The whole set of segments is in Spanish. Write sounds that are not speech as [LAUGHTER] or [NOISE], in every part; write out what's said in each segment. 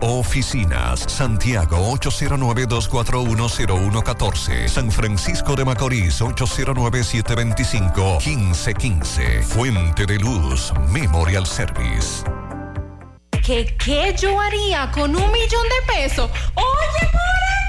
oficinas. Santiago 809-241-0114. San Francisco de Macorís 809-725-1515. Fuente de Luz Memorial Service. ¿Qué, ¿Qué yo haría con un millón de pesos? Oye,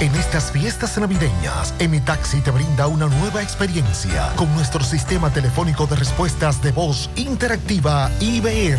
En estas fiestas navideñas, Taxi te brinda una nueva experiencia con nuestro sistema telefónico de respuestas de voz interactiva IBR.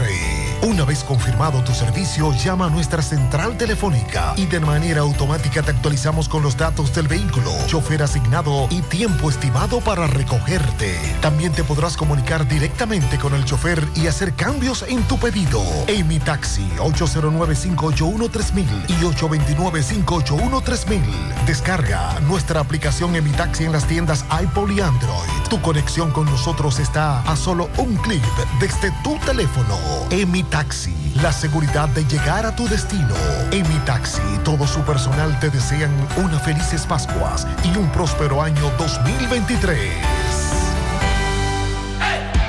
Una vez confirmado tu servicio, llama a nuestra central telefónica y de manera automática te actualizamos con los datos del vehículo, chofer asignado y tiempo estimado para recogerte. También te podrás comunicar directamente con el chofer y hacer cambios en tu pedido. Amy Taxi 809-581-3000 y 829-581-3000. Descarga nuestra aplicación Emi Taxi en las tiendas iPhone y Android. Tu conexión con nosotros está a solo un clic desde tu teléfono. Emi Taxi, la seguridad de llegar a tu destino. Emi Taxi, todo su personal te desean unas felices Pascuas y un próspero año 2023.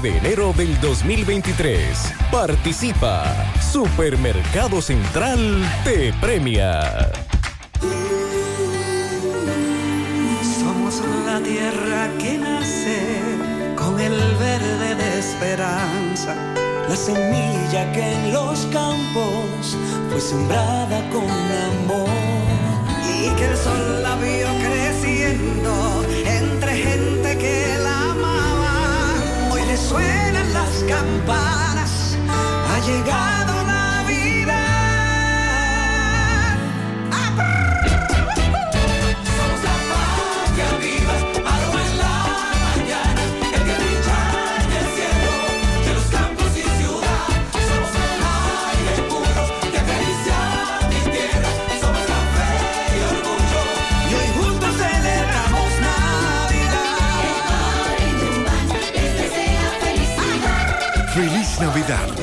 de enero del 2023. Participa. Supermercado Central te premia. Somos la tierra que nace con el verde de esperanza. La semilla que en los campos fue sembrada con amor. Y que el sol la vio creciendo suenan las campanas,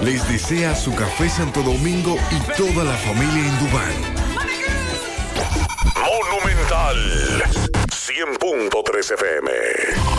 Les desea su café Santo Domingo y toda la familia Indubán. Monumental 100.3 FM.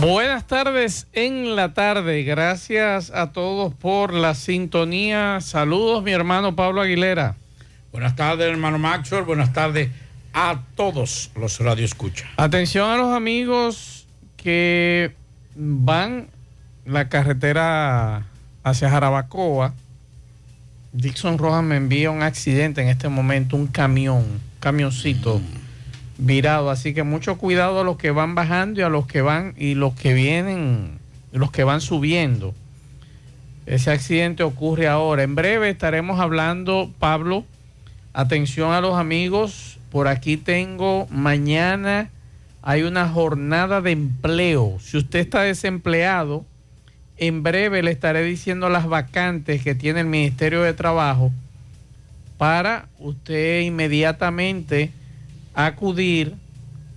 Buenas tardes en la tarde. Gracias a todos por la sintonía. Saludos, mi hermano Pablo Aguilera. Buenas tardes, hermano Maxwell. Buenas tardes a todos los Radio Escucha. Atención a los amigos que van la carretera hacia Jarabacoa. Dixon Rojas me envía un accidente en este momento, un camión, camioncito. Mm virado. Así que mucho cuidado a los que van bajando y a los que van y los que vienen, los que van subiendo. Ese accidente ocurre ahora. En breve estaremos hablando, Pablo. Atención a los amigos. Por aquí tengo mañana hay una jornada de empleo. Si usted está desempleado, en breve le estaré diciendo las vacantes que tiene el Ministerio de Trabajo para usted inmediatamente acudir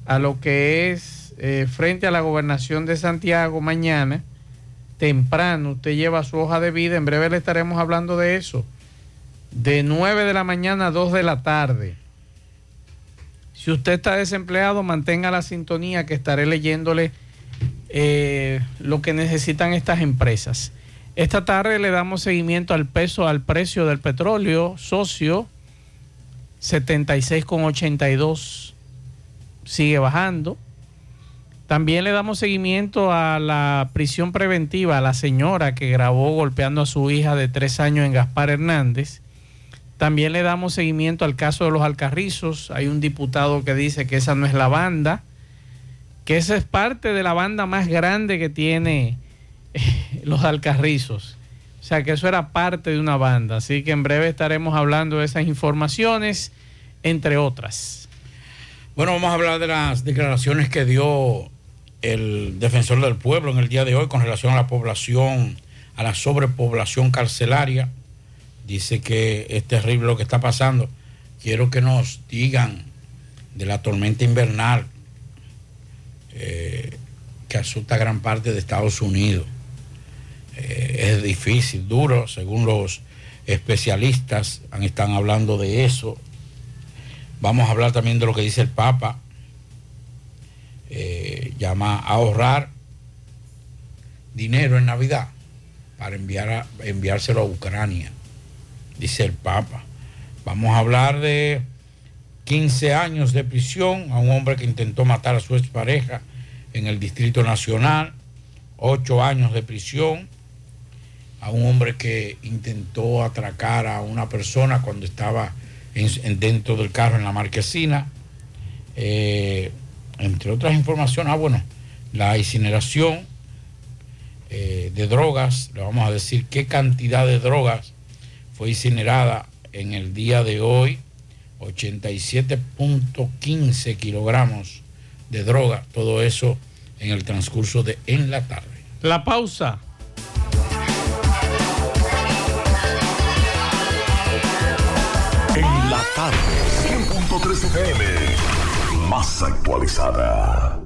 a lo que es eh, frente a la gobernación de Santiago mañana, temprano, usted lleva su hoja de vida, en breve le estaremos hablando de eso, de 9 de la mañana a 2 de la tarde. Si usted está desempleado, mantenga la sintonía que estaré leyéndole eh, lo que necesitan estas empresas. Esta tarde le damos seguimiento al peso, al precio del petróleo socio 76,82 sigue bajando. También le damos seguimiento a la prisión preventiva a la señora que grabó golpeando a su hija de tres años en Gaspar Hernández. También le damos seguimiento al caso de los alcarrizos. Hay un diputado que dice que esa no es la banda, que esa es parte de la banda más grande que tiene [LAUGHS] los alcarrizos. O sea que eso era parte de una banda. Así que en breve estaremos hablando de esas informaciones, entre otras. Bueno, vamos a hablar de las declaraciones que dio el defensor del pueblo en el día de hoy con relación a la población, a la sobrepoblación carcelaria. Dice que es terrible lo que está pasando. Quiero que nos digan de la tormenta invernal eh, que asusta gran parte de Estados Unidos eh, es difícil, duro, según los especialistas están hablando de eso. Vamos a hablar también de lo que dice el Papa. Eh, llama a ahorrar dinero en Navidad para enviar enviárselo a Ucrania, dice el Papa. Vamos a hablar de 15 años de prisión a un hombre que intentó matar a su expareja en el Distrito Nacional, 8 años de prisión a un hombre que intentó atracar a una persona cuando estaba en, dentro del carro en la marquesina. Eh, entre otras informaciones, ah, bueno, la incineración eh, de drogas, le vamos a decir qué cantidad de drogas fue incinerada en el día de hoy, 87.15 kilogramos de droga, todo eso en el transcurso de en la tarde. La pausa. Tarde, 100.3 FM, más actualizada.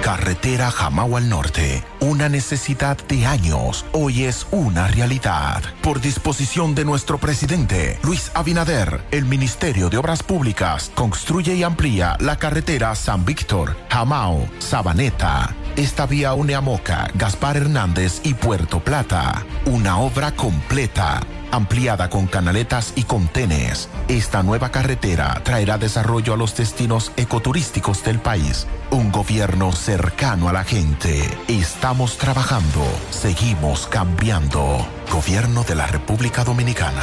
Carretera Jamao al Norte, una necesidad de años, hoy es una realidad. Por disposición de nuestro presidente, Luis Abinader, el Ministerio de Obras Públicas construye y amplía la carretera San Víctor, Jamao, Sabaneta. Esta vía une a Moca, Gaspar Hernández y Puerto Plata. Una obra completa ampliada con canaletas y contenes. Esta nueva carretera traerá desarrollo a los destinos ecoturísticos del país. Un gobierno cercano a la gente. Estamos trabajando, seguimos cambiando. Gobierno de la República Dominicana.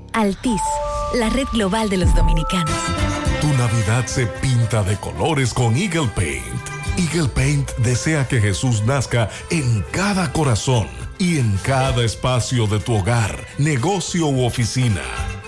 Altis, la red global de los dominicanos. Tu Navidad se pinta de colores con Eagle Paint. Eagle Paint desea que Jesús nazca en cada corazón y en cada espacio de tu hogar, negocio u oficina.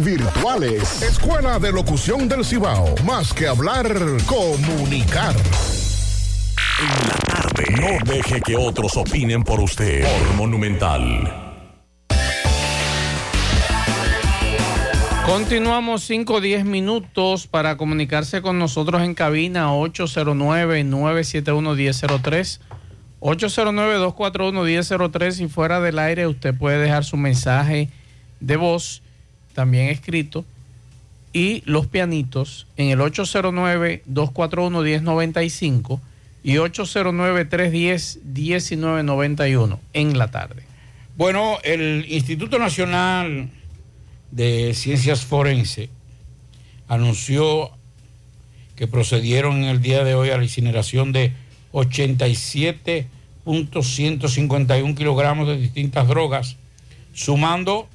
virtuales. Escuela de Locución del Cibao. Más que hablar, comunicar. En la tarde. No deje que otros opinen por usted. Por Monumental. Continuamos 5 o 10 minutos para comunicarse con nosotros en cabina 809-971-1003. 809-241-1003 y fuera del aire usted puede dejar su mensaje de voz también escrito, y Los Pianitos en el 809-241-1095 y 809-310-1991 en la tarde. Bueno, el Instituto Nacional de Ciencias Forense anunció que procedieron en el día de hoy a la incineración de 87.151 kilogramos de distintas drogas, sumando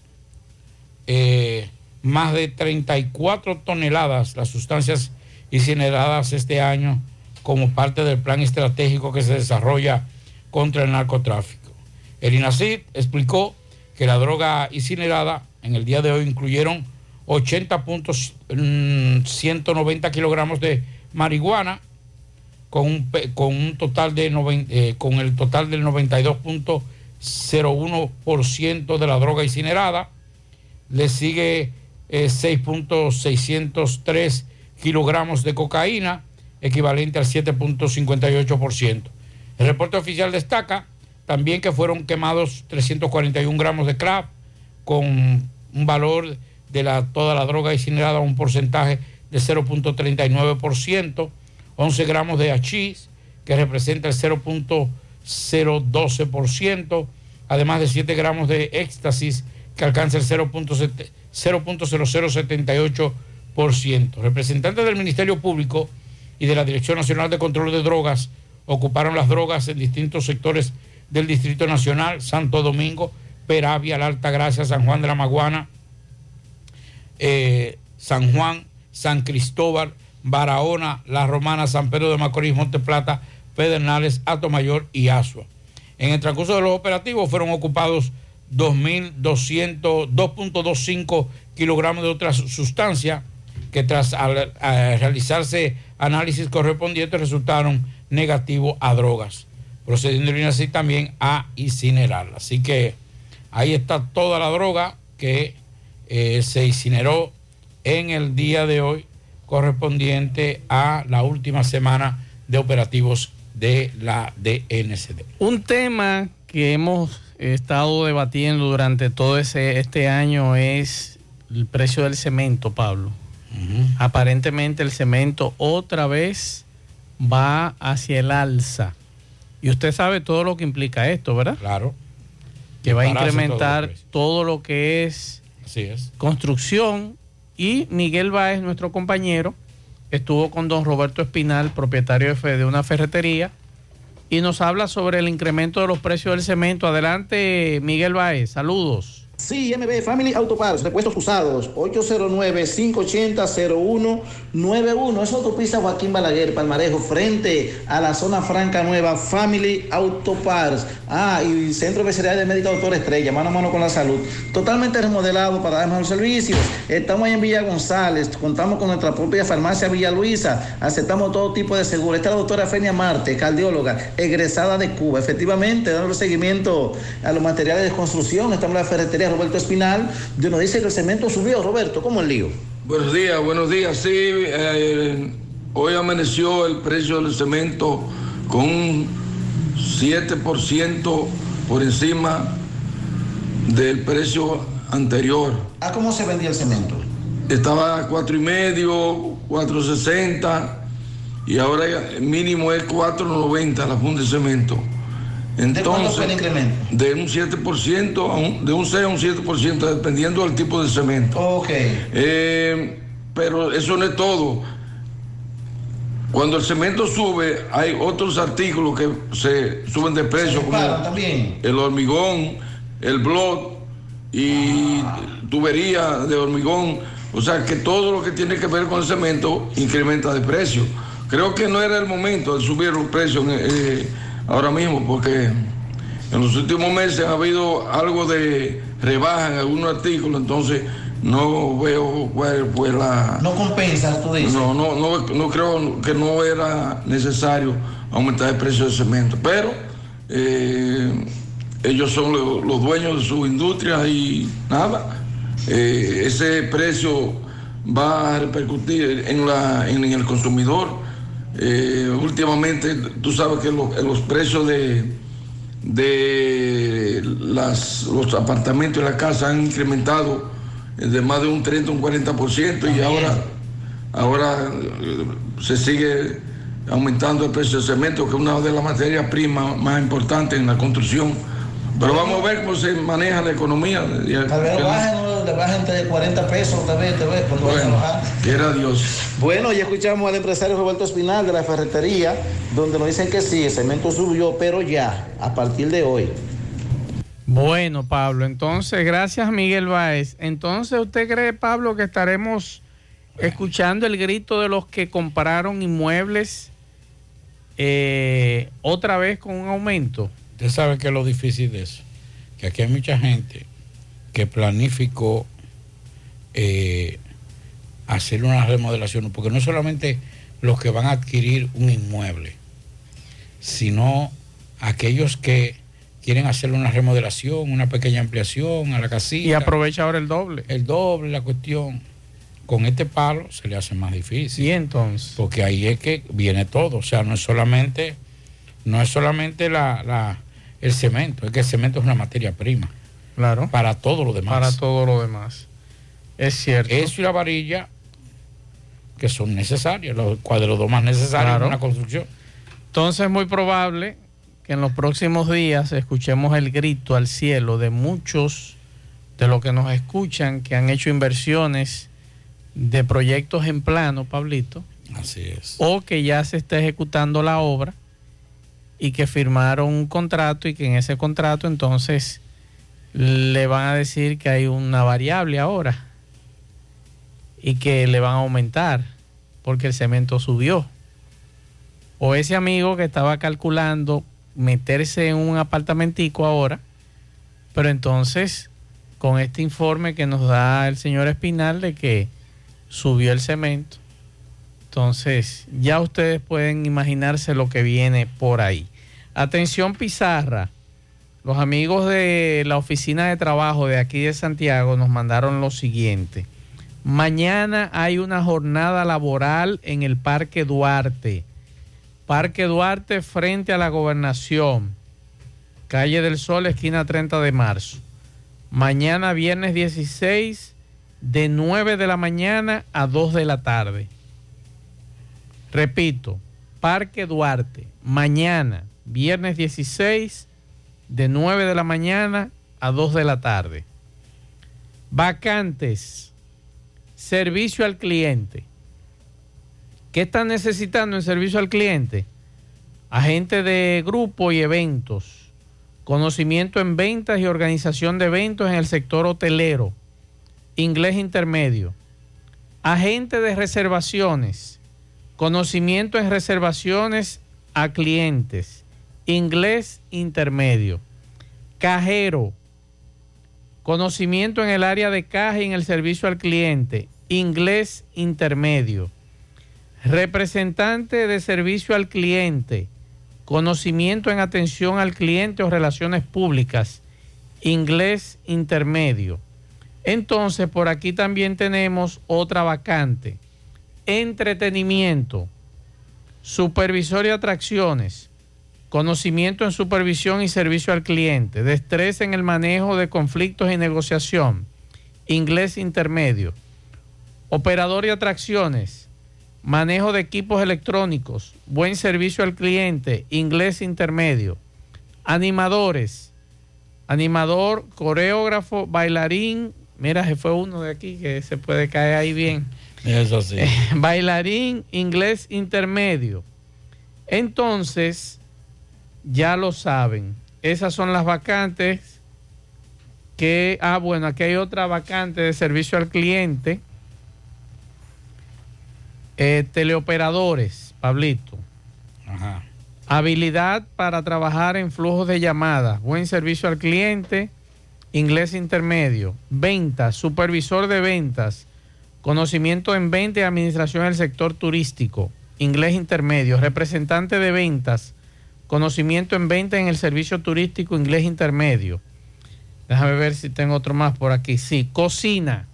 eh, más de 34 toneladas las sustancias incineradas este año como parte del plan estratégico que se desarrolla contra el narcotráfico. El INACID explicó que la droga incinerada en el día de hoy incluyeron 80.190 kilogramos de marihuana con un, con un total de eh, con el total del 92.01% de la droga incinerada. Le sigue 6.603 eh, kilogramos de cocaína, equivalente al 7.58%. El reporte oficial destaca también que fueron quemados 341 gramos de crack con un valor de la, toda la droga incinerada a un porcentaje de 0.39%, 11 gramos de hachís, que representa el 0.012%, además de 7 gramos de éxtasis, que alcanza el 0.0078%. Representantes del Ministerio Público y de la Dirección Nacional de Control de Drogas ocuparon las drogas en distintos sectores del Distrito Nacional, Santo Domingo, Peravia, La Alta Gracia, San Juan de la Maguana, eh, San Juan, San Cristóbal, Barahona, La Romana, San Pedro de Macorís, Monte Plata, Pedernales, Mayor y Asua. En el transcurso de los operativos fueron ocupados 2.225 kilogramos de otras sustancias que tras realizarse análisis correspondientes resultaron negativos a drogas, procediendo así también a incinerarla. Así que ahí está toda la droga que eh, se incineró en el día de hoy correspondiente a la última semana de operativos de la DNCD. Un tema que hemos estado debatiendo durante todo ese, este año es el precio del cemento, Pablo. Aparentemente el cemento otra vez va hacia el alza. Y usted sabe todo lo que implica esto, ¿verdad? Claro. Que va a incrementar todo lo que es es. Construcción y Miguel Báez, nuestro compañero, estuvo con don Roberto Espinal, propietario de una ferretería, y nos habla sobre el incremento de los precios del cemento. Adelante, Miguel Báez, saludos. Sí, MB Family Auto Parts, repuestos usados, 809-580-0191. Es autopista Joaquín Balaguer, Palmarejo, frente a la zona franca nueva, Family Auto Parts. Ah, y Centro Especialidad de Médica Doctor Estrella, mano a mano con la salud. Totalmente remodelado para dar mejores servicios. Estamos ahí en Villa González, contamos con nuestra propia farmacia Villa Luisa, aceptamos todo tipo de seguro. Esta es la doctora Fenia Marte, cardióloga, egresada de Cuba. Efectivamente, dando seguimiento a los materiales de construcción, estamos en la ferretería Roberto Espinal, de nos dice que el cemento subió. Roberto, ¿cómo el lío? Buenos días, buenos días. Sí, eh, hoy amaneció el precio del cemento con un 7% por encima del precio anterior. ¿A cómo se vendía el cemento? Estaba a cuatro y medio, 4.60 y ahora mínimo es 4.90 la funda de cemento. Entonces, ¿De el incremento? De un 7%, a un, de un 6 a un 7%, dependiendo del tipo de cemento. Ok. Eh, pero eso no es todo. Cuando el cemento sube, hay otros artículos que se suben de precio, como también. el hormigón, el blot y tubería de hormigón. O sea que todo lo que tiene que ver con el cemento incrementa de precio. Creo que no era el momento de subir los precios. Eh, ahora mismo, porque en los últimos meses ha habido algo de rebaja en algunos artículos, entonces no veo cuál fue la... No compensa, tú dices. No, no, no, creo que no era necesario aumentar el precio del cemento, pero eh, ellos son los, dueños de su industria y nada, eh, ese precio va a repercutir en, la, en el consumidor eh, últimamente, tú sabes que los precios de, de las, los apartamentos y las casas han incrementado de más de un 30 un 40% y ahora, ahora eh, se sigue aumentando el precio del cemento, que es una de las materias primas más importantes en la construcción. Pero vamos a ver cómo se maneja la economía. Tal vez lo bajen, le bajen entre 40 pesos, tal vez, tal vez, cuando vayan a bajar. Quiera Dios. Bueno, ya escuchamos al empresario Roberto Espinal de la ferretería, donde nos dicen que sí, el cemento subió, pero ya, a partir de hoy. Bueno, Pablo, entonces, gracias Miguel Báez. Entonces, ¿usted cree, Pablo, que estaremos escuchando el grito de los que compraron inmuebles eh, otra vez con un aumento? Usted sabe que es lo difícil de eso. Que aquí hay mucha gente que planificó eh, hacer una remodelación, porque no solamente los que van a adquirir un inmueble, sino aquellos que quieren hacer una remodelación, una pequeña ampliación a la casita. Y aprovecha ahora el doble. El doble, la cuestión. Con este palo se le hace más difícil. ¿Y entonces? Porque ahí es que viene todo. O sea, no es solamente, no es solamente la, la- el cemento, es que el cemento es una materia prima. Claro. Para todo lo demás. Para todo lo demás. Es cierto. Eso y la varilla, que son necesarias, los cuadros dos más necesarios Claro. en una construcción. Entonces es muy probable que en los próximos días escuchemos el grito al cielo de muchos de los que nos escuchan que han hecho inversiones de proyectos en plano, Pablito, Así es. o que ya se está ejecutando la obra y que firmaron un contrato y que en ese contrato entonces le van a decir que hay una variable ahora y que le van a aumentar porque el cemento subió. O ese amigo que estaba calculando meterse en un apartamentico ahora, pero entonces con este informe que nos da el señor Espinal de que subió el cemento, entonces ya ustedes pueden imaginarse lo que viene por ahí. Atención Pizarra, los amigos de la oficina de trabajo de aquí de Santiago nos mandaron lo siguiente. Mañana hay una jornada laboral en el Parque Duarte. Parque Duarte frente a la gobernación. Calle del Sol, esquina 30 de marzo. Mañana viernes 16 de 9 de la mañana a 2 de la tarde. Repito, Parque Duarte. Mañana viernes 16 de 9 de la mañana a 2 de la tarde. Vacantes. Servicio al cliente. ¿Qué están necesitando en servicio al cliente? Agente de grupo y eventos. Conocimiento en ventas y organización de eventos en el sector hotelero. Inglés intermedio. Agente de reservaciones. Conocimiento en reservaciones a clientes. Inglés intermedio. Cajero. Conocimiento en el área de caja y en el servicio al cliente. Inglés intermedio. Representante de servicio al cliente. Conocimiento en atención al cliente o relaciones públicas. Inglés intermedio. Entonces, por aquí también tenemos otra vacante. Entretenimiento. Supervisor y atracciones. Conocimiento en supervisión y servicio al cliente. Destreza en el manejo de conflictos y negociación. Inglés intermedio. Operador y atracciones. Manejo de equipos electrónicos. Buen servicio al cliente. Inglés intermedio. Animadores. Animador, coreógrafo, bailarín. Mira, se fue uno de aquí que se puede caer ahí bien. Eso sí. Bailarín, inglés intermedio. Entonces, ya lo saben. Esas son las vacantes que, ah, bueno, aquí hay otra vacante de servicio al cliente. Eh, teleoperadores, Pablito. Ajá. Habilidad para trabajar en flujos de llamadas, buen servicio al cliente, inglés intermedio, ventas, supervisor de ventas, conocimiento en venta y administración del sector turístico, inglés intermedio, representante de ventas, conocimiento en venta en el servicio turístico, inglés intermedio. Déjame ver si tengo otro más por aquí. Sí, cocina.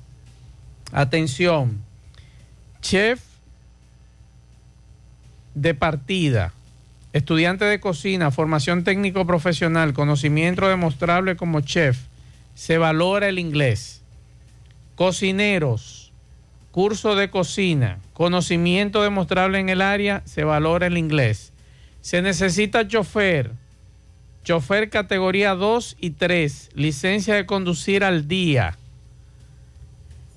Atención. Chef de partida. Estudiante de cocina, formación técnico profesional, conocimiento demostrable como chef. Se valora el inglés. Cocineros, curso de cocina, conocimiento demostrable en el área, se valora el inglés. Se necesita chofer, chofer categoría 2 y 3, licencia de conducir al día.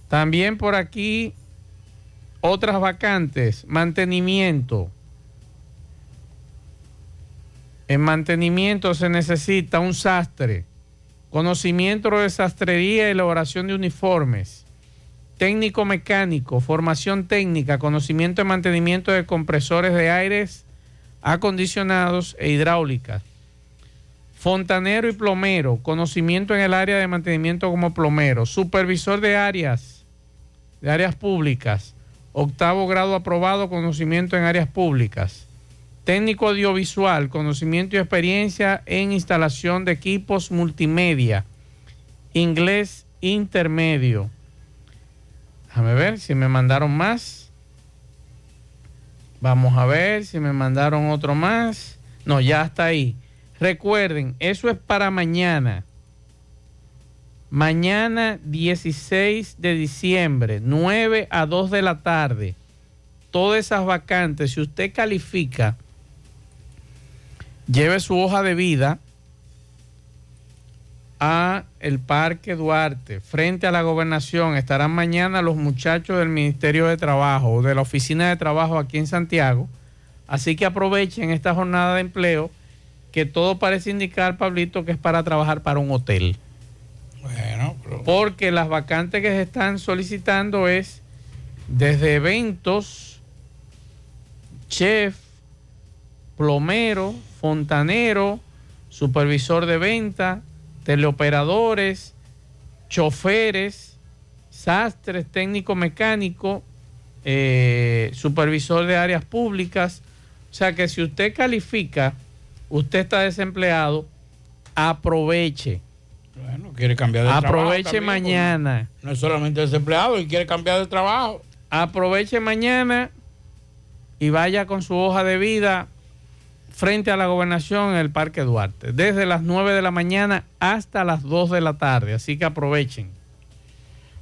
También por aquí otras vacantes, mantenimiento. En mantenimiento se necesita un sastre, conocimiento de sastrería y elaboración de uniformes, técnico mecánico, formación técnica, conocimiento de mantenimiento de compresores de aires acondicionados e hidráulicas, fontanero y plomero, conocimiento en el área de mantenimiento como plomero, supervisor de áreas, de áreas públicas, octavo grado aprobado, conocimiento en áreas públicas. Técnico audiovisual, conocimiento y experiencia en instalación de equipos multimedia, inglés intermedio. Déjame ver si me mandaron más. Vamos a ver si me mandaron otro más. No, ya está ahí. Recuerden, eso es para mañana. Mañana 16 de diciembre, 9 a 2 de la tarde. Todas esas vacantes, si usted califica, lleve su hoja de vida a el Parque Duarte, frente a la gobernación. Estarán mañana los muchachos del Ministerio de Trabajo o de la Oficina de Trabajo aquí en Santiago. Así que aprovechen esta jornada de empleo que todo parece indicar, Pablito, que es para trabajar para un hotel. Bueno, Porque las vacantes que se están solicitando es desde eventos, chef, plomero, fontanero, supervisor de venta, teleoperadores, choferes, sastres, técnico mecánico, eh, supervisor de áreas públicas. O sea que si usted califica, usted está desempleado, aproveche. Bueno, quiere cambiar de Aproveche trabajo. también, mañana. No es solamente desempleado y quiere cambiar de trabajo. Aproveche mañana y vaya con su hoja de vida frente a la gobernación en el Parque Duarte, desde las 9 de la mañana hasta las 2 de la tarde, así que aprovechen.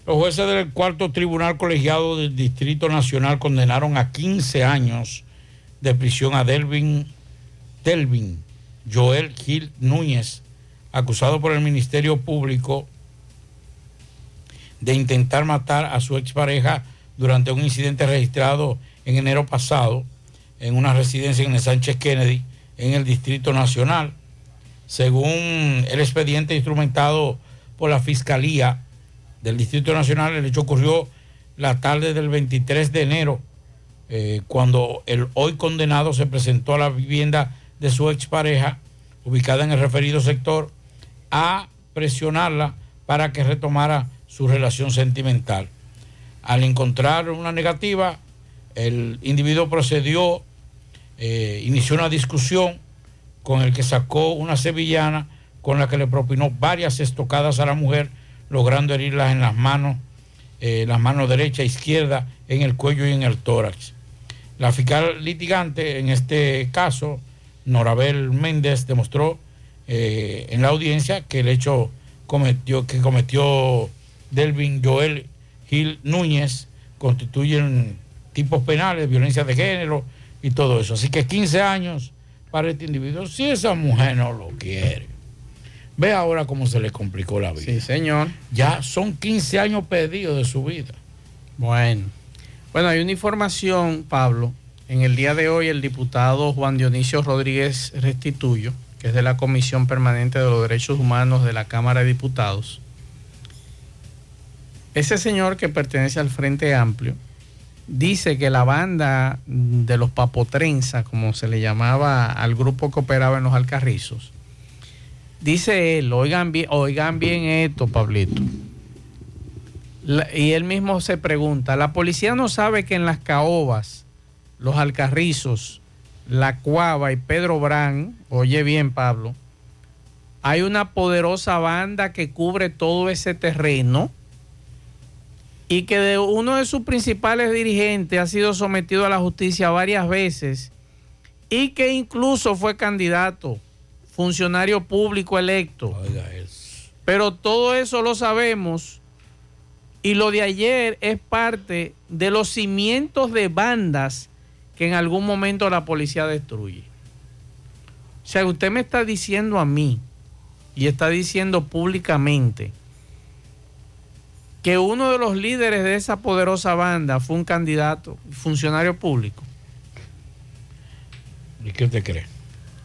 Los jueces del cuarto tribunal colegiado del Distrito Nacional condenaron a 15 años de prisión a Delvin, Delvin Joel Gil Núñez, acusado por el Ministerio Público de intentar matar a su expareja durante un incidente registrado en enero pasado en una residencia en el Sánchez Kennedy, en el Distrito Nacional. Según el expediente instrumentado por la Fiscalía del Distrito Nacional, el hecho ocurrió la tarde del 23 de enero, eh, cuando el hoy condenado se presentó a la vivienda de su expareja, ubicada en el referido sector, a presionarla para que retomara su relación sentimental. Al encontrar una negativa, el individuo procedió, eh, inició una discusión con el que sacó una sevillana con la que le propinó varias estocadas a la mujer, logrando herirlas en las manos, eh, las manos derecha izquierda, en el cuello y en el tórax. La fiscal litigante, en este caso, Norabel Méndez, demostró eh, en la audiencia que el hecho cometió, que cometió Delvin Joel Gil Núñez constituyen tipos penales, violencia de género y todo eso. Así que 15 años para este individuo, si esa mujer no lo quiere. Ve ahora cómo se le complicó la vida. Sí, señor. Ya son 15 años perdidos de su vida. Bueno. Bueno, hay una información, Pablo. En el día de hoy, el diputado Juan Dionisio Rodríguez Restituyo, que es de la Comisión Permanente de los Derechos Humanos de la Cámara de Diputados, ese señor que pertenece al Frente Amplio, dice que la banda de los papotrenza, como se le llamaba al grupo que operaba en los Alcarrizos, dice él, oigan bien, oigan bien esto, Pablito. Y él mismo se pregunta, la policía no sabe que en las caobas, los Alcarrizos, La Cuava y Pedro Brán, oye bien Pablo, hay una poderosa banda que cubre todo ese terreno y que de uno de sus principales dirigentes ha sido sometido a la justicia varias veces y que incluso fue candidato, funcionario público electo. Pero todo eso lo sabemos y lo de ayer es parte de los cimientos de bandas que en algún momento la policía destruye. O sea, usted me está diciendo a mí y está diciendo públicamente que uno de los líderes de esa poderosa banda fue un candidato, funcionario público. ¿Y qué usted cree?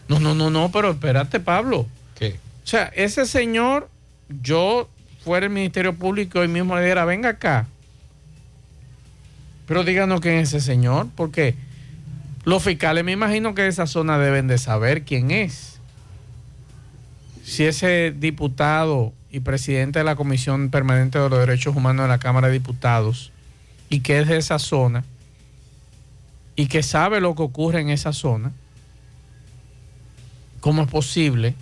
No, no, no, no, pero espérate, Pablo. ¿Qué? O sea, ese señor, yo fuera el Ministerio Público y mismo le dijera, venga acá. Pero díganos quién es ese señor, porque los fiscales me imagino que de esa zona deben de saber quién es. Si ese diputado y presidente de la Comisión Permanente de los Derechos Humanos de la Cámara de Diputados y que es de esa zona y que sabe lo que ocurre en esa zona, ¿cómo es posible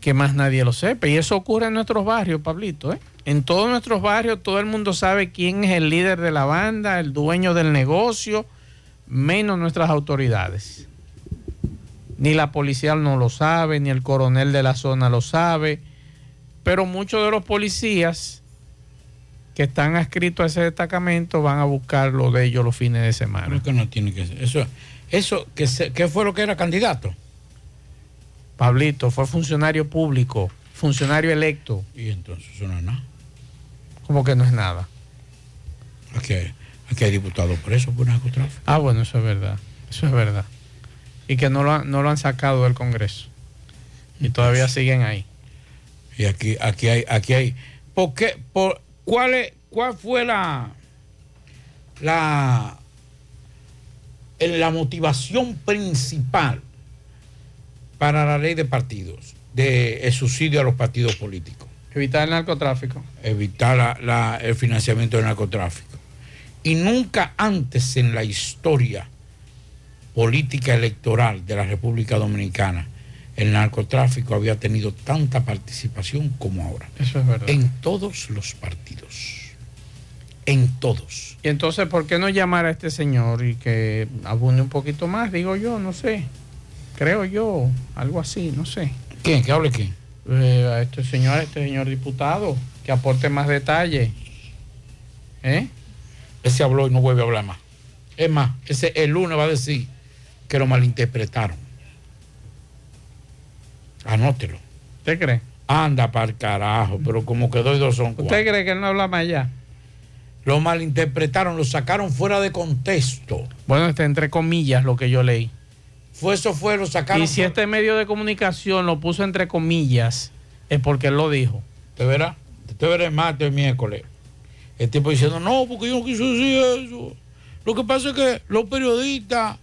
que más nadie lo sepa? Y eso ocurre en nuestros barrios, Pablito. ¿eh? En todos nuestros barrios todo el mundo sabe quién es el líder de la banda, el dueño del negocio, menos nuestras autoridades. Ni la policía no lo sabe, ni el coronel de la zona lo sabe, pero muchos de los policías que están adscritos a ese destacamento van a buscar lo de ellos los fines de semana. Creo que no tiene que ser. Eso, eso ¿qué, se- qué fue lo que era candidato? Pablito fue funcionario público, funcionario electo. Y entonces eso no es nada. Como que no es nada. Aquí hay, aquí hay diputados presos por narcotráfico. Ah, bueno, eso es verdad. Eso es verdad. Y que no lo, han- no lo han sacado del Congreso. Y todavía siguen ahí. Y aquí, aquí hay, aquí hay. ¿Por qué? Por, ¿cuál, es- ¿Cuál fue la, la, la motivación principal para la ley de partidos, de el subsidio a los partidos políticos? Evitar el narcotráfico. Evitar la- la- el financiamiento del narcotráfico. Y nunca antes en la historia política electoral de la República Dominicana el narcotráfico había tenido tanta participación como ahora. Eso es verdad. En todos los partidos. En todos. Y entonces, ¿por qué no llamar a este señor y que abunde un poquito más? Digo yo, no sé. Creo yo, algo así, no sé. ¿Quién? ¿Que hable quién? Eh, a este señor, a este señor diputado, que aporte más detalle. ¿Eh? Ese habló y no vuelve a hablar más. Es más, ese el lunes va a decir que lo malinterpretaron. Anótelo. ¿Usted cree? Anda para el carajo, pero como que doy dos son cuatro. ¿Usted cree que él no habla más allá? Lo malinterpretaron, lo sacaron fuera de contexto. Bueno, está entre comillas lo que yo leí. Fue eso fue, lo sacaron. Y si este medio de comunicación lo puso entre comillas, es porque él lo dijo. ¿Te verá? Te verá el martes o el miércoles. El tipo diciendo, no, porque yo no quise decir eso. Lo que pasa es que los periodistas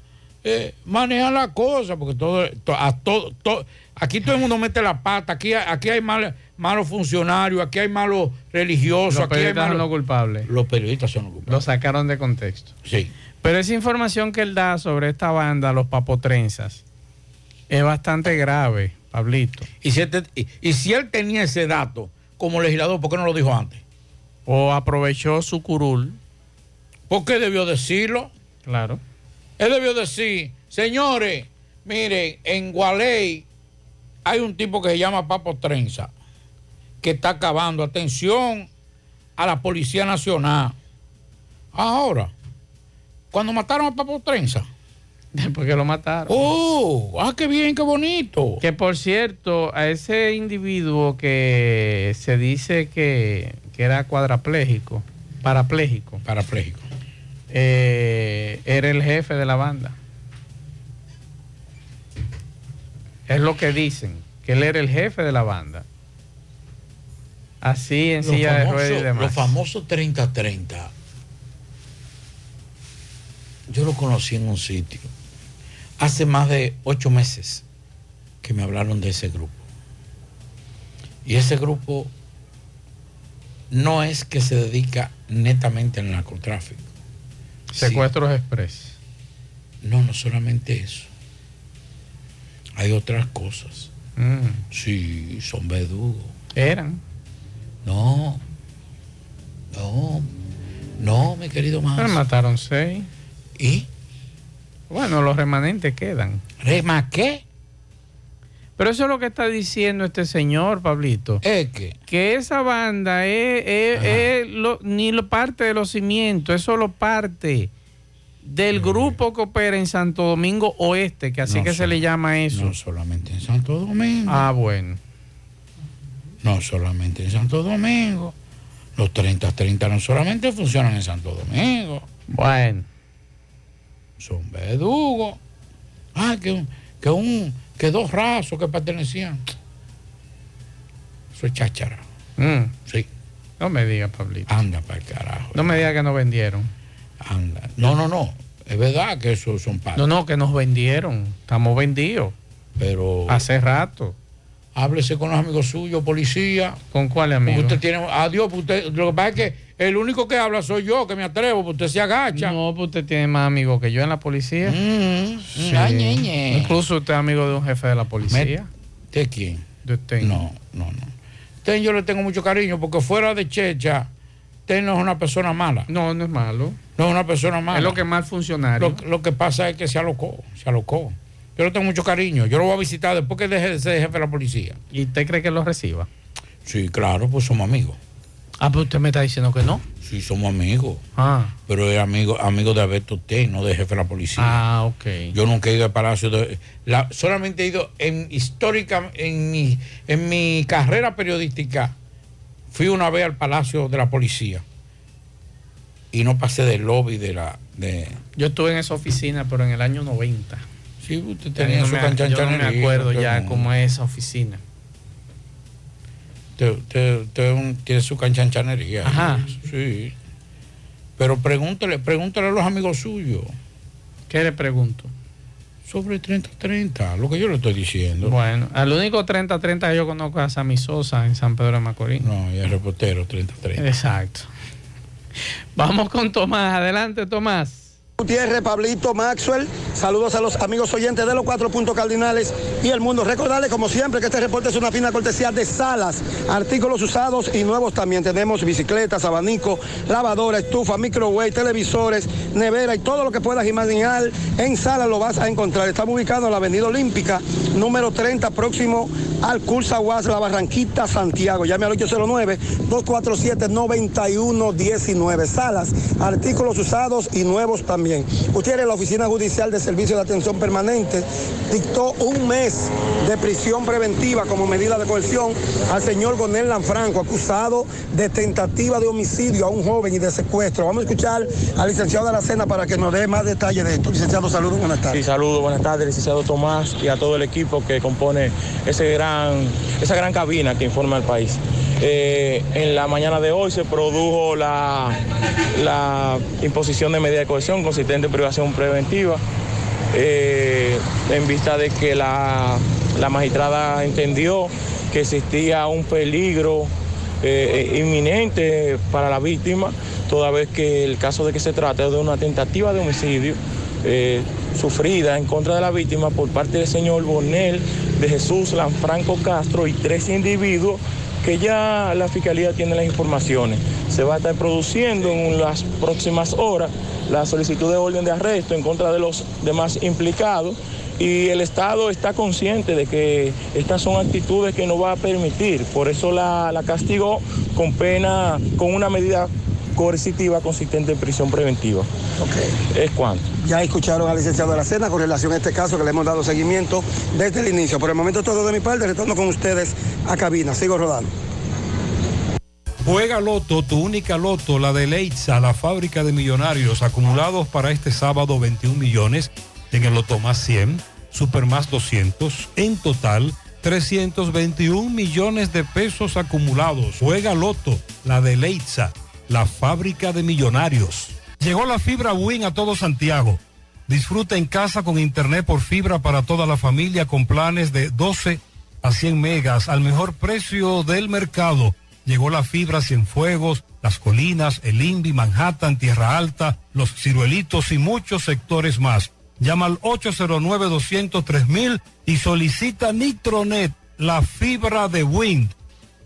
eh, manejan la cosa, porque todo, to- a todo, to- aquí todo el mundo mete la pata, aquí, hay- aquí hay mal- malos funcionarios, aquí hay malos religiosos, Los aquí hay son malos... los culpables. Los periodistas son los culpables. Lo sacaron de contexto. Sí. Pero esa información que él da sobre esta banda, los papotrenzas, es bastante grave, Pablito. Y si, él te- y- y si él tenía ese dato como legislador, ¿por qué no lo dijo antes? O aprovechó su curul. ¿Por qué debió decirlo? Claro. Él debió decir, señores, miren, en Gualey hay un tipo que se llama Papo Trenza, que está acabando. Atención a la Policía Nacional. Ahora, cuando mataron a Papo Trenza. [LAUGHS] Después que lo mataron. Oh, ah, qué bien, qué bonito. Que por cierto, a ese individuo que se dice que, que era cuadraplégico, parapléjico, Parapléjico. eh, era el jefe de la banda. Es lo que dicen, que él era el jefe de la banda. Así en Los silla de famosos- ruedas y demás. Los famosos 30-30. Yo lo conocí en un sitio. Hace más de ocho meses que me hablaron de ese grupo. Y ese grupo no es que se dedica netamente al narcotráfico. Secuestros express. No, no solamente eso. Hay otras cosas. Mm. Sí, son verdugos. Eran. No. No. No, mi querido más. Pero mataron seis. ¿Y? Bueno, los remanentes quedan. ¿Rema qué? Pero eso es lo que está diciendo este señor, Pablito. ¿Es que? Que esa banda es, es- es lo- ni lo parte de los cimientos, es solo parte. Del grupo que opera en Santo Domingo Oeste, que así No que se le llama eso. No solamente en Santo Domingo. Ah, bueno. No solamente en Santo Domingo. Los 30-30 no solamente funcionan en Santo Domingo. Bueno. Son verdugos. Ah, que, un- que, un, que dos rasos que pertenecían. Eso es cháchara. Mm. Sí. No me diga, Pablito. Anda para el carajo. No me diga que nos vendieron. No, no, no. Es verdad que esos son padres. No, no, que nos vendieron. Estamos vendidos. Pero. Hace rato. Háblese con los amigos suyos, policía. ¿Con cuál Porque amigo? usted tiene. Adiós, pues usted, lo que pasa es que el único que habla soy yo, que me atrevo, pues usted se agacha. No, pues usted tiene más amigos que yo en la policía. Mm, Sí. ay, ñe, ñe. Incluso usted es amigo de un jefe de la policía. ¿De quién? De usted. No, no, no. Usted yo le tengo mucho cariño porque fuera de Checha, usted no es una persona mala. No, no es malo. No es una persona mala. Es lo que mal funcionario. Lo, lo que pasa es que se alocó, se alocó. Yo le tengo mucho cariño. Yo lo voy a visitar después que deje de ser jefe de la policía. ¿Y usted cree que lo reciba? Sí, claro, pues somos amigos. Ah, pero usted me está diciendo que no. Sí, somos amigos. Ah. Pero es amigo, amigo de Alberto T, no de jefe de la policía. Ah, ok. Yo nunca he ido al Palacio de... La, solamente he ido en histórica, en mi, en mi carrera periodística, fui una vez al Palacio de la Policía y no pasé del lobby de la... De, Yo estuve en esa oficina, pero en el año 90. sí, usted tenía no su me- Yo no me acuerdo ya cómo es esa oficina. Usted, usted- usted un- tiene su canchanchanería. Ajá. Sí. Pero pregúntele, pregúntele a los amigos suyos. ¿Qué le pregunto? Sobre 30-30, lo que yo le estoy diciendo. Bueno, al único 30-30 que yo conozco es a Sammy Sosa en San Pedro de Macorís. No, y el reportero 30-30. Exacto. Vamos con Tomás. Adelante, Tomás. Gutiérrez, Pablito, Maxwell, saludos a los amigos oyentes de los cuatro puntos cardinales y el mundo. Recordarles, como siempre, que este reporte es una fina cortesía de Salas, artículos usados y nuevos también. Tenemos bicicletas, abanico, lavadora, estufa, microwave, televisores, nevera y todo lo que puedas imaginar. En Salas lo vas a encontrar. Estamos ubicados en la Avenida Olímpica, número 30, próximo al Cursa Guas, La Barranquita, Santiago. Llame al 809-247-9119. Salas, artículos usados y nuevos también. Gutiérrez, la Oficina Judicial de Servicio de Atención Permanente, dictó un mes de prisión preventiva como medida de coerción al señor Gonel Lanfranco, acusado de tentativa de homicidio a un joven y de secuestro. Vamos a escuchar al licenciado de la Cena para que nos dé más detalles de esto. Licenciado, saludos, buenas tardes. Sí, saludos, buenas tardes, licenciado Tomás y a todo el equipo que compone ese gran, esa gran cabina que informa al país. Eh, en la mañana de hoy se produjo la, imposición de medida de cohesión consistente en privación preventiva eh, en vista de que la, magistrada entendió que existía un peligro eh, inminente para la víctima, toda vez que el caso de que se trata de una tentativa de homicidio sufrida en contra de la víctima por parte del señor Bonel de Jesús Lanfranco Castro y tres individuos que ya la fiscalía tiene las informaciones. Se va a estar produciendo en las próximas horas la solicitud de orden de arresto en contra de los demás implicados y el Estado está consciente de que estas son actitudes que no va a permitir, por eso la, castigó con pena, con una medida coercitiva consistente en prisión preventiva. Es cuanto. Ya escucharon al licenciado de la Cena con relación a este caso que le hemos dado seguimiento desde el inicio. Por el momento todo de mi parte, retorno con ustedes a cabina. Sigo rodando. Juega Loto, tu única Loto, la de Leitza, la fábrica de millonarios, acumulados para este sábado 21 millones en el Loto más 100, Super más 200, en total 321 millones de pesos acumulados. Juega Loto, la de Leitza, la fábrica de millonarios. Llegó la fibra Win a todo Santiago. Disfruta en casa con internet por fibra para toda la familia con planes de 12 a 100 megas al mejor precio del mercado. Llegó la fibra Cienfuegos, Las Colinas, El Invi, Manhattan, Tierra Alta, Los Ciruelitos y muchos sectores más. Llama al 809-203 y solicita Nitronet, la fibra de Wind.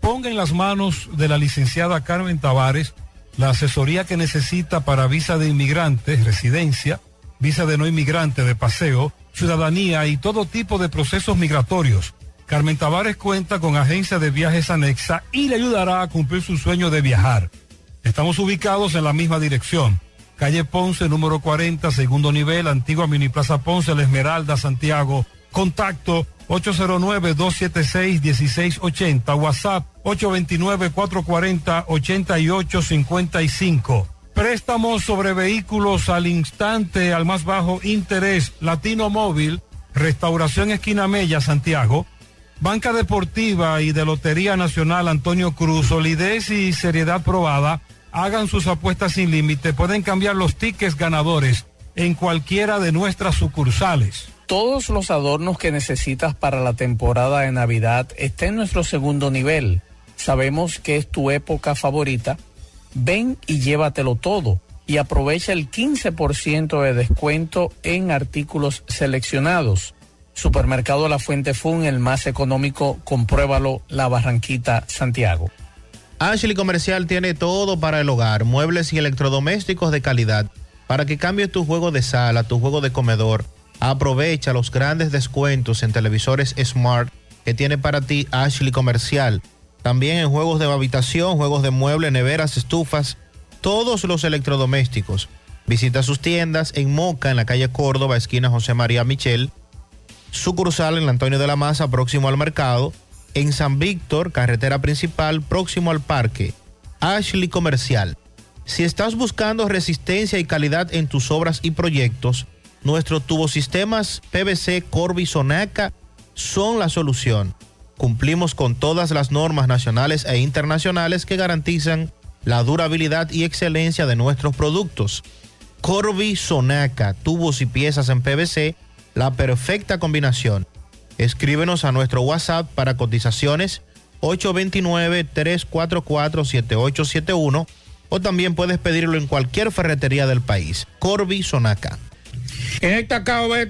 Ponga en las manos de la licenciada Carmen Tavares la asesoría que necesita para visa de inmigrante, residencia, visa de no inmigrante, de paseo, ciudadanía y todo tipo de procesos migratorios. Carmen Tavares cuenta con agencia de viajes anexa y le ayudará a cumplir su sueño de viajar. Estamos ubicados en la misma dirección, calle Ponce, número 40, segundo nivel, antigua Mini Plaza Ponce, La Esmeralda, Santiago. Contacto 809-276-1680, WhatsApp 829-440-8855. Préstamos sobre vehículos al instante, al más bajo interés, Latino Móvil, Restauración Esquina Mella, Santiago. Banca Deportiva y de Lotería Nacional Antonio Cruz, solidez y seriedad probada. Hagan sus apuestas sin límite. Pueden cambiar los tickets ganadores en cualquiera de nuestras sucursales. Todos los adornos que necesitas para la temporada de Navidad están en nuestro segundo nivel. Sabemos que es tu época favorita. Ven y llévatelo todo y aprovecha el 15% de descuento en artículos seleccionados. Supermercado La Fuente Fun, el más económico, compruébalo, La Barranquita, Santiago. Ashley Comercial tiene todo para el hogar, muebles y electrodomésticos de calidad. Para que cambies tu juego de sala, tu juego de comedor, aprovecha los grandes descuentos en televisores Smart que tiene para ti Ashley Comercial. También en juegos de habitación, juegos de muebles, neveras, estufas, todos los electrodomésticos. Visita sus tiendas en Moca, en la calle Córdoba, esquina José María Michel. Sucursal en Antonio de la Maza, próximo al mercado. En San Víctor, carretera principal, próximo al parque. Ashley Comercial. Si estás buscando resistencia y calidad en tus obras y proyectos, nuestros tubosistemas PVC Corby Sonaca son la solución. Cumplimos con todas las normas nacionales e internacionales que garantizan la durabilidad y excelencia de nuestros productos. Corby Sonaca, tubos y piezas en PVC, la perfecta combinación. Escríbenos a nuestro WhatsApp para cotizaciones 829-344-7871 o también puedes pedirlo en cualquier ferretería del país. Corby Sonaca. En esta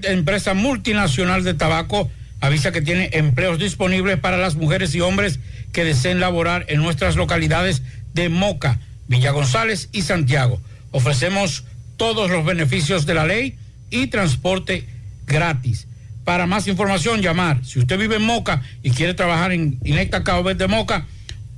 empresa multinacional de tabaco, avisa que tiene empleos disponibles para las mujeres y hombres que deseen laborar en nuestras localidades de Moca, Villa González y Santiago. Ofrecemos todos los beneficios de la ley y transporte gratis. Para más información, llamar. Si usted vive en Moca y quiere trabajar en Inecta Cabo de Moca,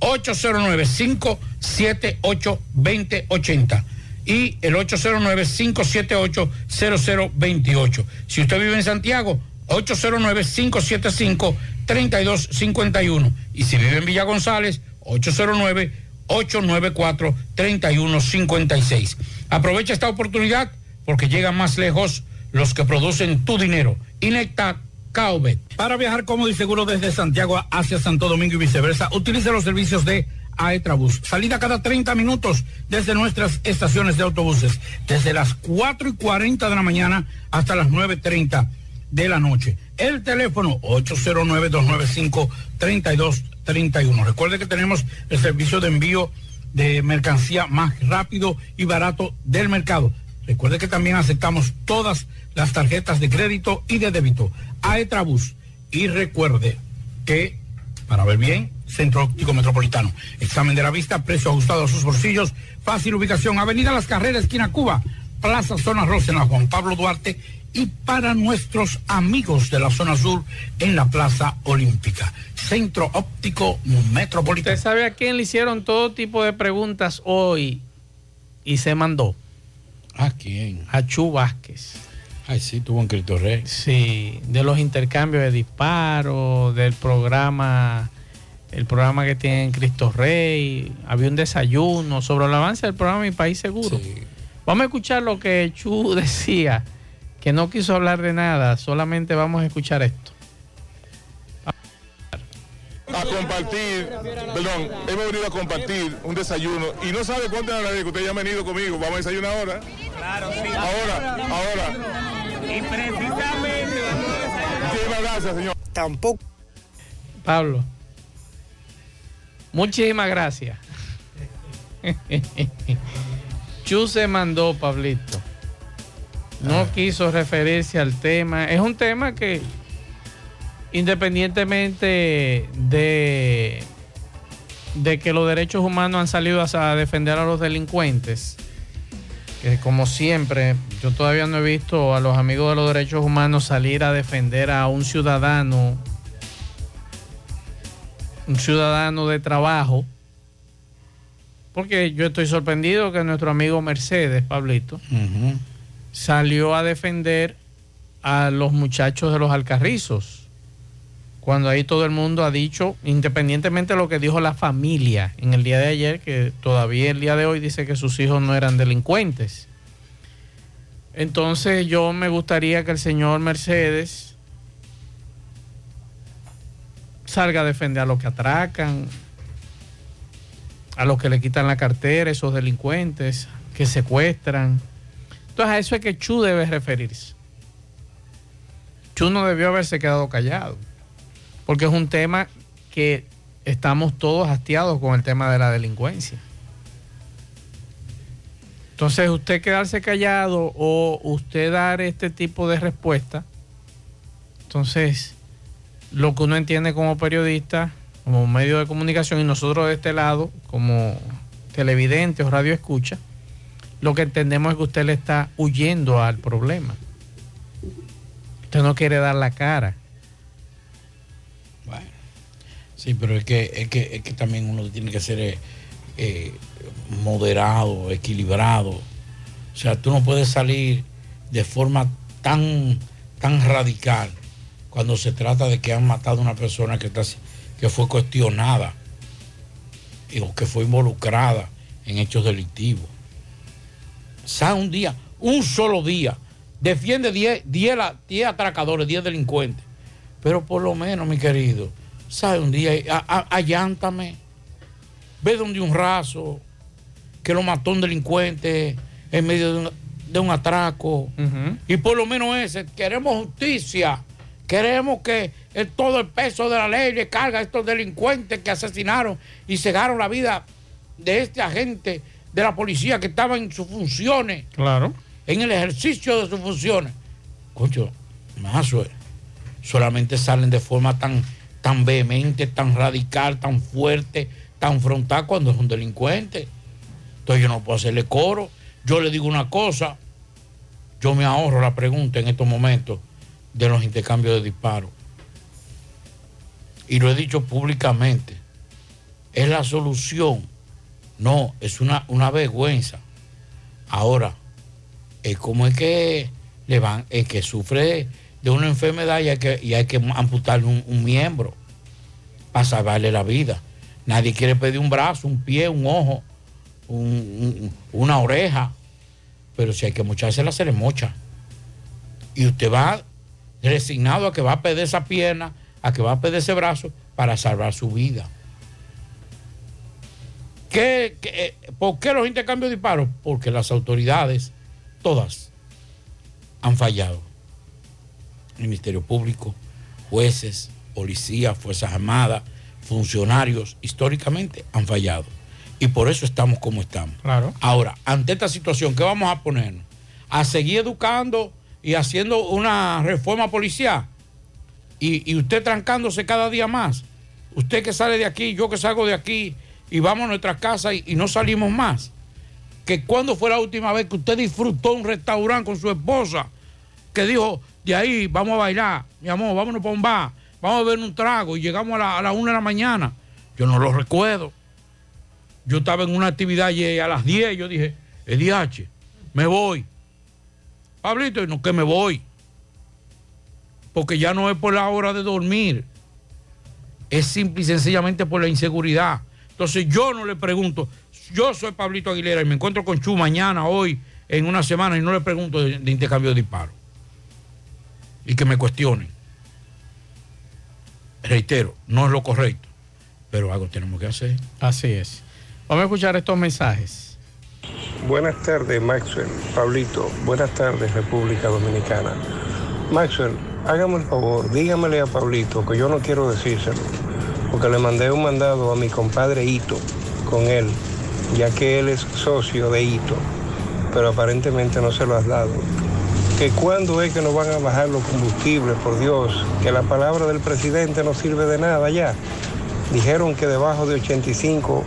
809-578-2080 y el 809-578-0028. Si usted vive en Santiago, 809-575-3251. Y si vive en Villa González, 809-894-3156. Aprovecha esta oportunidad porque llegan más lejos los que producen tu dinero. Inecta Caobet. Para viajar cómodo y seguro desde Santiago hacia Santo Domingo y viceversa, utilice los servicios de Aetrabús. Salida cada 30 minutos desde nuestras estaciones de autobuses, desde las 4 y 40 de la mañana hasta las 9.30 de la noche. El teléfono 809-295-3231. Recuerde que tenemos el servicio de envío de mercancía más rápido y barato del mercado. Recuerde que también aceptamos todas las tarjetas de crédito y de débito. Aetrabús. Y recuerde que, para ver bien, Centro Óptico Metropolitano. Examen de la vista, precio ajustado a sus bolsillos, fácil ubicación, Avenida Las Carreras, esquina Cuba, Plaza Zona Rosa en la Juan Pablo Duarte y para nuestros amigos de la zona sur en la Plaza Olímpica. Centro Óptico Metropolitano. ¿Usted sabe a quién le hicieron todo tipo de preguntas hoy y se mandó? ¿A quién? A Chu Vázquez. Ay, sí, tuvo un Cristo Rey. Sí, de los intercambios de disparos, del programa, el programa que tiene en Cristo Rey, había un desayuno sobre el avance del programa Mi País Seguro. Vamos a escuchar lo que Chu [LAUGHS] decía, que no quiso hablar de nada, solamente vamos a escuchar esto. A compartir, perdón, hemos venido a compartir un desayuno y no sabe cuánto que ustedes ya han venido conmigo. Vamos a desayunar ahora. Claro, sí. Ahora, ahora. Y precisamente Muchísimas gracias, señor. Tampoco. Pablo. Muchísimas gracias. [LAUGHS] Chu se mandó, Pablito. No quiso referirse al tema. Es un tema que, independientemente de, de que los derechos humanos han salido a, a defender a los delincuentes, que como siempre, yo todavía no he visto a los amigos de los derechos humanos salir a defender a un ciudadano, un ciudadano de trabajo, Porque yo estoy sorprendido que nuestro amigo Mercedes, Pablito, salió a defender a los muchachos de los Alcarrizos. Cuando ahí todo el mundo ha dicho, independientemente de lo que dijo la familia en el día de ayer, que todavía el día de hoy dice que sus hijos no eran delincuentes. Entonces yo me gustaría que el señor Mercedes salga a defender a los que atracan, a los que le quitan la cartera, esos delincuentes que secuestran. Entonces a eso es que Chu debe referirse. Chu no debió haberse quedado callado, porque es un tema que estamos todos hastiados con el tema de la delincuencia. Entonces usted quedarse callado o usted dar este tipo de respuesta, entonces lo que uno entiende como periodista, como medio de comunicación y nosotros de este lado, como televidente o radio escucha, lo que entendemos es que usted le está huyendo al problema. Usted no quiere dar la cara. Sí, pero es que, es que, es que también uno tiene que ser eh, eh, moderado, equilibrado. O sea, tú no puedes salir de forma tan, tan radical cuando se trata de que han matado a una persona que, está, que fue cuestionada o que fue involucrada en hechos delictivos. Sale un día, un solo día, defiende 10 10 la- 10 atracadores, 10 delincuentes. Pero por lo menos, mi querido, sale un día, y a- a- allántame, ve donde un raso, que lo mató un delincuente en medio de un, de un atraco. Y por lo menos ese, queremos justicia. Queremos que el- todo el peso de la ley le carga a estos delincuentes que asesinaron y cegaron la vida de este agente de la policía que estaba en sus funciones, Claro. en el ejercicio de sus funciones. Concho, más suerte. Solamente salen de forma tan, tan vehemente, tan radical, tan fuerte, tan frontal cuando es un delincuente. Entonces yo no puedo hacerle coro. Yo le digo una cosa, yo me ahorro la pregunta en estos momentos de los intercambios de disparos. Y lo he dicho públicamente. ¿Es la solución? No, es una, una vergüenza. Ahora, es como es que le van, el que sufre de una enfermedad y hay que, hay que amputarle un, miembro para salvarle la vida. Nadie quiere pedir un brazo, un pie, un ojo, un- un- una oreja. Pero si hay que mochársela, se le mocha. Y usted va resignado a que va a perder esa pierna, a que va a perder ese brazo para salvar su vida. ¿Qué, qué, eh, ¿Por qué los intercambios de disparos? Porque las autoridades, todas, han fallado. Ministerio Público, jueces, policías, Fuerzas Armadas, funcionarios, históricamente han fallado. Y por eso estamos como estamos. Claro. Ahora, ante esta situación, ¿qué vamos a ponernos? A seguir educando y haciendo una reforma policial. Y, y usted trancándose cada día más. Usted que sale de aquí, yo que salgo de aquí y vamos a nuestra casa y, y no salimos más. Que cuando fue la última vez que usted disfrutó un restaurante con su esposa, que dijo, de ahí vamos a bailar, mi amor, vámonos para un bar, vamos a ver un trago y llegamos a la, a la una de la mañana. Yo no lo recuerdo. Yo estaba en una actividad y a las 10 yo dije, el me voy. Pablito, no que me voy. Porque ya no es por la hora de dormir. Es simple y sencillamente por la inseguridad. Entonces yo no le pregunto, yo soy Pablito Aguilera y me encuentro con Chu mañana, hoy, en una semana y no le pregunto de, de intercambio de disparos. Y que me cuestionen. Reitero, no es lo correcto, pero algo tenemos que hacer. Así es. Vamos a escuchar estos mensajes. Buenas tardes, Maxwell. Pablito, buenas tardes, República Dominicana. Maxwell, hágame el favor, dígamele a Pablito que yo no quiero decírselo, porque le mandé un mandado a mi compadre Hito con él, ya que él es socio de Hito, pero aparentemente no se lo has dado. Que cuándo es que nos van a bajar los combustibles, por Dios, que la palabra del presidente no sirve de nada ya. Dijeron que debajo de 85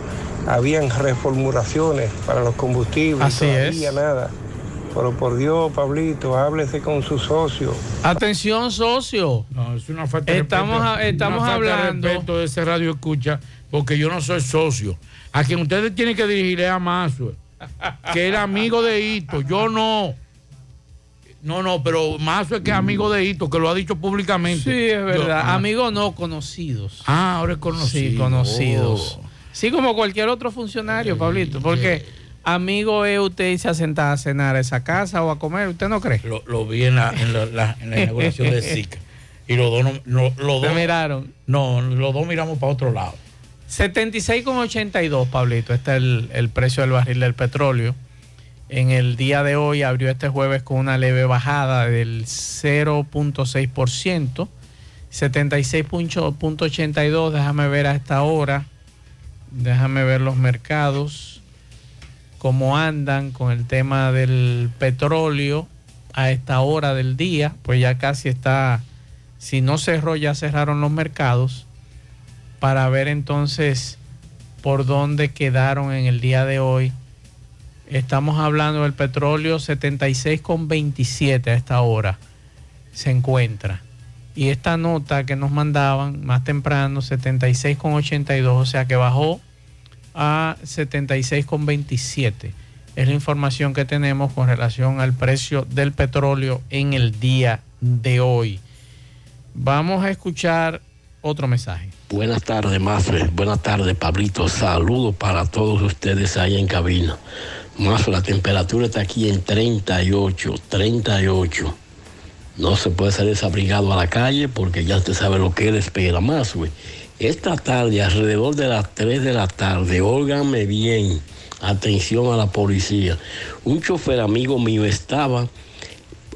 habían reformulaciones para los combustibles. Así todavía es. nada. Pero por Dios, Pablito, háblese con su socio. Atención, socio. No, es una falta de Estamos respeto. a- estamos Una falta de hablando- respeto de ese radio escucha porque yo no soy socio. A quien ustedes tienen que dirigirle a Maxwell, que era amigo de Hito. Yo no. No, no, pero Maxwell que es amigo de Hito, que lo ha dicho públicamente. Sí, es verdad. Yo- ah. Amigos no conocidos. Ah, ahora es conocido. Sí, conocidos. Oh. Sí, como cualquier otro funcionario, Pablito. Porque amigo es usted irse a sentar a cenar a esa casa o a comer, ¿usted no cree? Lo, lo vi en la, en la, la- en la inauguración de SICA. Y los dos, no, no- los ¿Se dos miraron? No, los dos miramos para otro lado. 76,82, Pablito. Este es el, el precio del barril del petróleo. En el día de hoy abrió este jueves con una leve bajada del 0.6%. 76.82, déjame ver a esta hora. Déjame ver los mercados. Cómo andan con el tema del petróleo a esta hora del día. Pues ya casi está, si no cerró, ya cerraron los mercados para ver entonces por dónde quedaron en el día de hoy. Estamos hablando del petróleo 76,27 a esta hora se encuentra. Y esta nota que nos mandaban más temprano, 76,82, o sea que bajó a 76,27. Es la información que tenemos con relación al precio del petróleo en el día de hoy. Vamos a escuchar otro mensaje. Buenas tardes, Mafre. Buenas tardes, Pablito. Saludos para todos ustedes ahí en cabina. Mafre, la temperatura está aquí en 38, 38. No se puede salir desabrigado a la calle porque ya usted sabe lo que él espera más, güey. Esta tarde, alrededor de las 3 de la tarde, óigame bien, atención a la policía. Un chofer amigo mío estaba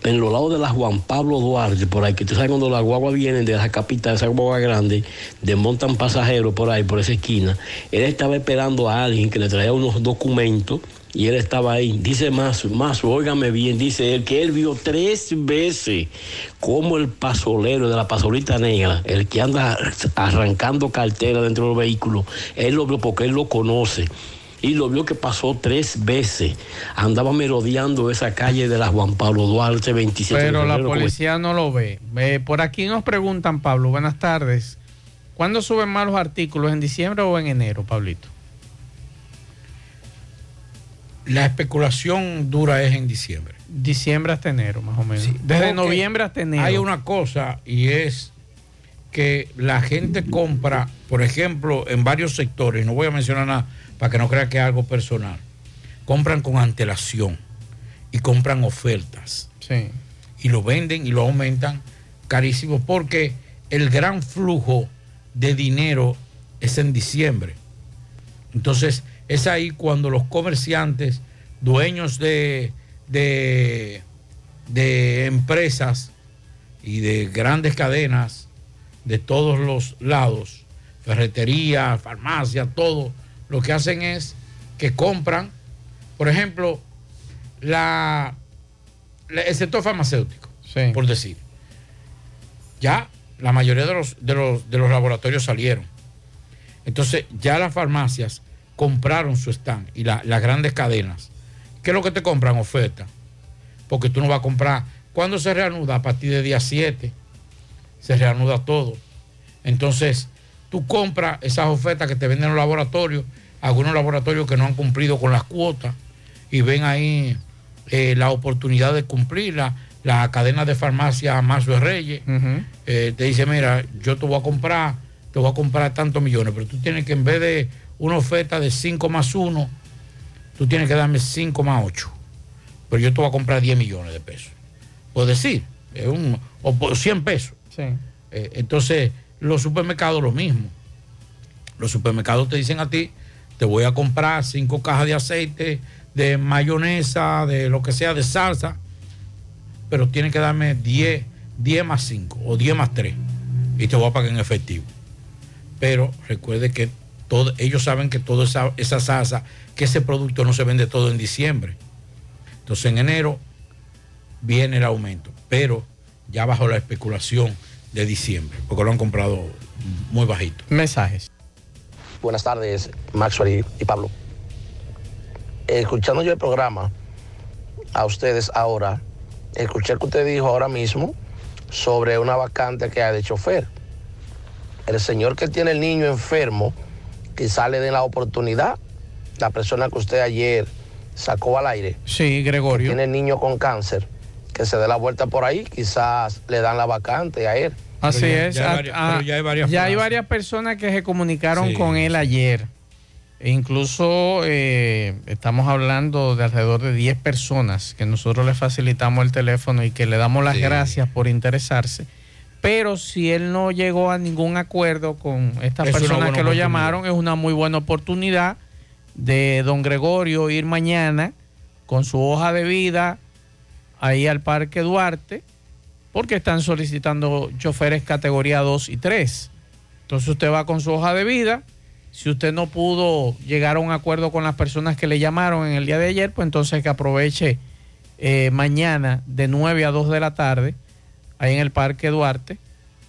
en los lados de la Juan Pablo Duarte, por ahí, que tú sabes cuando las guaguas vienen de la capital, esa guagua grande, desmontan pasajeros por ahí, por esa esquina. Él estaba esperando a alguien que le traía unos documentos y él estaba ahí. Dice Mazo, Mazo, óigame bien, dice él que él vio tres veces como el pasolero de la pasolita negra, el que anda arrancando cartera dentro del vehículo, él lo vio porque él lo conoce y lo vio que pasó tres veces. Andaba merodeando esa calle de la Juan Pablo Duarte 27 de Pero la policía no lo ve. Eh, por aquí nos preguntan, Pablo, buenas tardes. ¿Cuándo suben más los artículos? ¿En diciembre o en enero, Pablito? La especulación dura es en diciembre. Diciembre hasta enero, más o menos. Desde noviembre hasta enero. Hay una cosa y es que la gente compra, por ejemplo, en varios sectores, no voy a mencionar nada para que no crea que es algo personal, compran con antelación y compran ofertas. Sí. Y lo venden y lo aumentan carísimo porque el gran flujo de dinero es en diciembre. Entonces, es ahí cuando los comerciantes, dueños de, de, de empresas y de grandes cadenas de todos los lados, ferretería, farmacia, todo, lo que hacen es que compran, por ejemplo, la, la- el sector farmacéutico, por decir. Ya la mayoría de los, de los, de los laboratorios salieron. Entonces ya las farmacias compraron su stand y la- las grandes cadenas. ¿Qué es lo que te compran? Oferta. Porque tú no vas a comprar. ¿Cuándo se reanuda? A partir del día 7. Se reanuda todo. Entonces, tú compras esas ofertas que te venden los laboratorios, algunos laboratorios que no han cumplido con las cuotas y ven ahí eh, la oportunidad de cumplirla. La cadena de farmacia Mazo de Reyes eh, te dice, mira, yo te voy a comprar, te voy a comprar tantos millones, pero tú tienes que en vez de una oferta de 5 más 1, tú tienes que darme 5 más 8. Pero yo te voy a comprar 10 millones de pesos. Por decir, es un, o por 100 pesos. Sí. Eh, entonces, los supermercados lo mismo. Los supermercados te dicen a ti, te voy a comprar cinco cajas de aceite, de mayonesa, de lo que sea, de salsa, pero tienes que darme 10, 10 más 5 o 10 más 3 y te voy a pagar en efectivo. Pero recuerde que todo, ellos saben que toda esa, esa salsa, que ese producto no se vende todo en diciembre. Entonces en enero viene el aumento, pero ya bajo la especulación de diciembre, porque lo han comprado muy bajito. Mensajes. Buenas tardes, Maxwell y, y Pablo. Escuchando yo el programa, a ustedes ahora, escuché que usted dijo ahora mismo sobre una vacante que hay de chofer. El señor que tiene el niño enfermo quizá le den la oportunidad. La persona que usted ayer sacó al aire. Sí, Gregorio. que tiene niño con cáncer, que se dé la vuelta por ahí, quizás le dan la vacante a él. Así es. ya hay varias- ah, pero ya hay varias ya hay plazas. varias personas que se comunicaron Sí, con él ayer. E incluso eh, estamos hablando de alrededor de 10 personas que nosotros le facilitamos el teléfono y que le damos las Sí. gracias por interesarse. Pero si él no llegó a ningún acuerdo con estas Es personas que lo llamaron, es una muy buena oportunidad de don Gregorio ir mañana con su hoja de vida ahí al Parque Duarte, porque están solicitando choferes categoría 2 y 3. Entonces usted va con su hoja de vida. Si usted no pudo llegar a un acuerdo con las personas que le llamaron en el día de ayer, pues entonces que aproveche eh, mañana de 9 a 2 de la tarde, ahí en el Parque Duarte,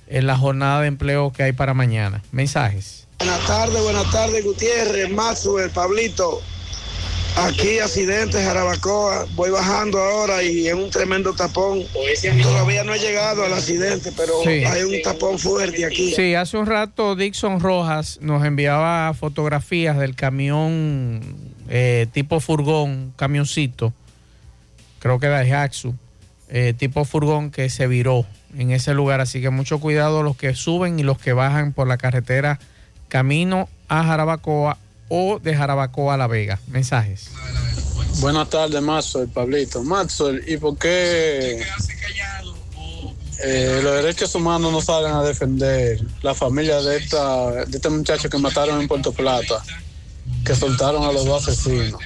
en la jornada de empleo que hay para mañana. Mensajes. Buenas tardes, buenas tardes, Gutiérrez, Maxwell, Pablito. Aquí accidente, Jarabacoa. Voy bajando ahora y en un tremendo tapón. Todavía no he llegado al accidente, pero Sí. hay un tapón fuerte aquí. Sí, hace un rato Dixon Rojas nos enviaba fotografías del camión eh, tipo furgón, camioncito, creo que de Jaxu, eh, tipo furgón que se viró en ese lugar. Así que mucho cuidado los que suben y los que bajan por la carretera camino a Jarabacoa o de Jarabacoa a La Vega. Mensajes. Buenas tardes, Maxwell, Pablito. Maxwell, ¿y por qué eh, los derechos humanos no salen a defender la familia de, esta, de este muchacho que mataron en Puerto Plata, que soltaron a los dos asesinos?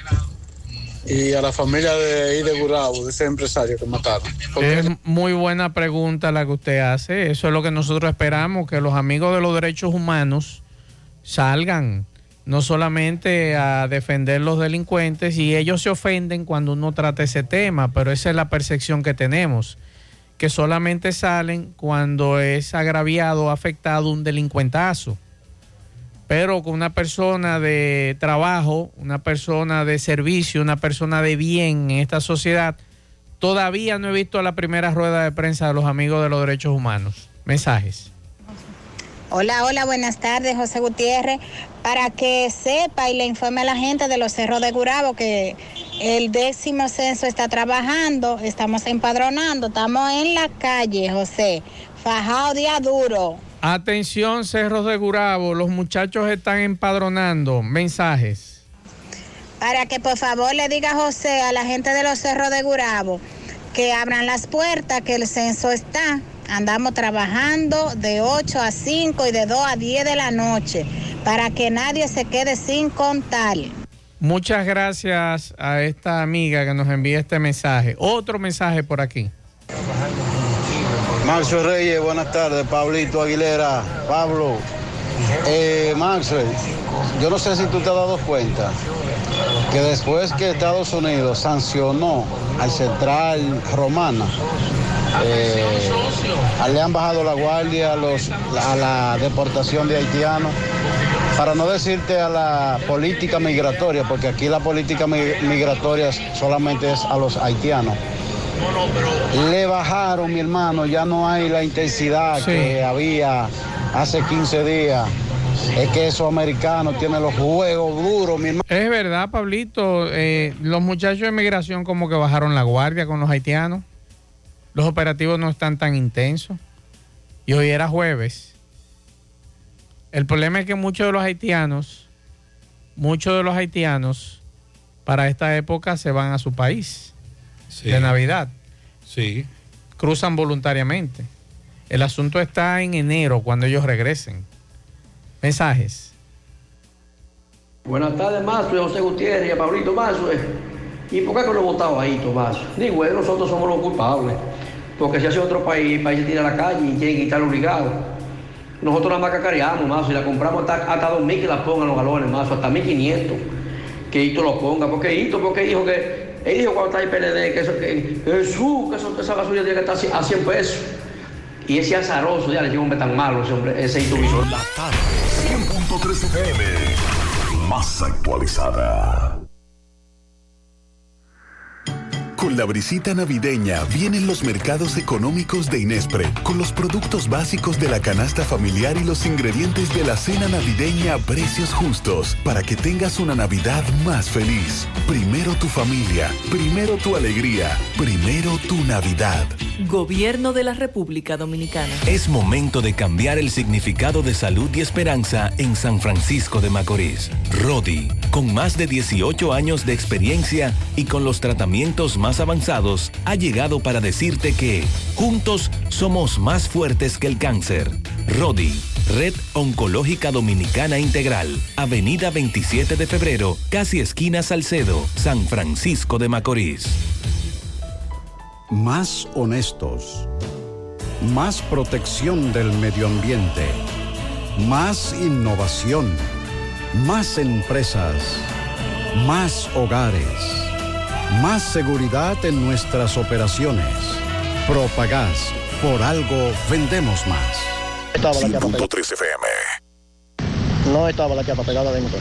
Y a la familia de Ide Gurabo, de ese empresario que mataron. ¿Por qué Es muy buena pregunta la que usted hace. Eso es lo que nosotros esperamos, que los amigos de los derechos humanos salgan no solamente a defender los delincuentes y ellos se ofenden cuando uno trata ese tema, pero esa es la percepción que tenemos, que solamente salen cuando es agraviado o afectado un delincuentazo. Pero con una persona de trabajo, una persona de servicio, una persona de bien en esta sociedad, todavía no he visto la primera rueda de prensa de los amigos de los derechos humanos. Mensajes. Hola, hola, buenas tardes, José Gutiérrez. Para que sepa y le informe a la gente de los cerros de Gurabo que el décimo censo está trabajando, estamos empadronando, estamos en la calle, José. Fajado día duro. Atención, Cerros de Gurabo, los muchachos están empadronando. Mensajes. Para que por favor le diga José a la gente de los cerros de Gurabo que abran las puertas, que el censo está. Andamos trabajando de 8 a 5 y de 2 a 10 de la noche para que nadie se quede sin contar. Muchas gracias a esta amiga que nos envía este mensaje. Otro mensaje por aquí. Maxwell Reyes, buenas tardes. Pablito Aguilera, Pablo. Eh, yo no sé si tú te has dado cuenta que después que Estados Unidos sancionó al Central Romana, eh, le han bajado la guardia a, la deportación de haitianos. Para no decirte a la política migratoria, porque aquí la política mi- migratoria solamente es a los haitianos. Le bajaron, mi hermano, ya no hay la intensidad que había hace 15 días. Es que esos americanos tienen los juegos duros, mi hermano. Es verdad, Pablito, eh, los muchachos de migración como que bajaron la guardia con los haitianos. Los operativos no están tan intensos. Y hoy era jueves. El problema es que muchos de los haitianos, muchos de los haitianos para esta época se van a su país de Navidad. Sí. Cruzan voluntariamente. El asunto está en enero cuando ellos regresen. Mensajes. Buenas tardes, Mazo, José Gutiérrez y a Pablito Mazo. ¿Y por qué que lo he votado ahí, Tomás? Digo, eh, nosotros somos los culpables. Porque si hace otro país, el país se tira a la calle y tiene que estar obligado. Nosotros la más cacareamos, Mazo, y la compramos hasta, hasta 2.000 que la pongan los galones, Mazo, hasta 1.500. Que Hito lo ponga. Porque Hito, porque dijo que, dijo cuando está el PLD, que, eso, que Jesús, que eso, esa gasolina tiene que estar a 100 pesos. Y ese azaroso, ya le digo, hombre tan malo ese hombre, ese. 100.3 FM, más actualizada. Con la brisita navideña vienen los mercados económicos de Inespre, con los productos básicos de la canasta familiar y los ingredientes de la cena navideña a precios justos, para que tengas una Navidad más feliz. Primero tu familia, primero tu alegría, primero tu Navidad. Gobierno de la República Dominicana. Es momento de cambiar el significado de salud y esperanza en San Francisco de Macorís. Rodi, con más de 18 años de experiencia y con los tratamientos más avanzados, ha llegado para decirte que juntos somos más fuertes que el cáncer. Rodi, Red Oncológica Dominicana Integral, Avenida 27 de Febrero, casi esquina Salcedo, San Francisco de Macorís. Más honestos. Más protección del medio ambiente. Más innovación. Más empresas. Más hogares. Más seguridad en nuestras operaciones. Propagás. Por algo vendemos más. 100.3 FM. No estaba la chapa pegada de motor.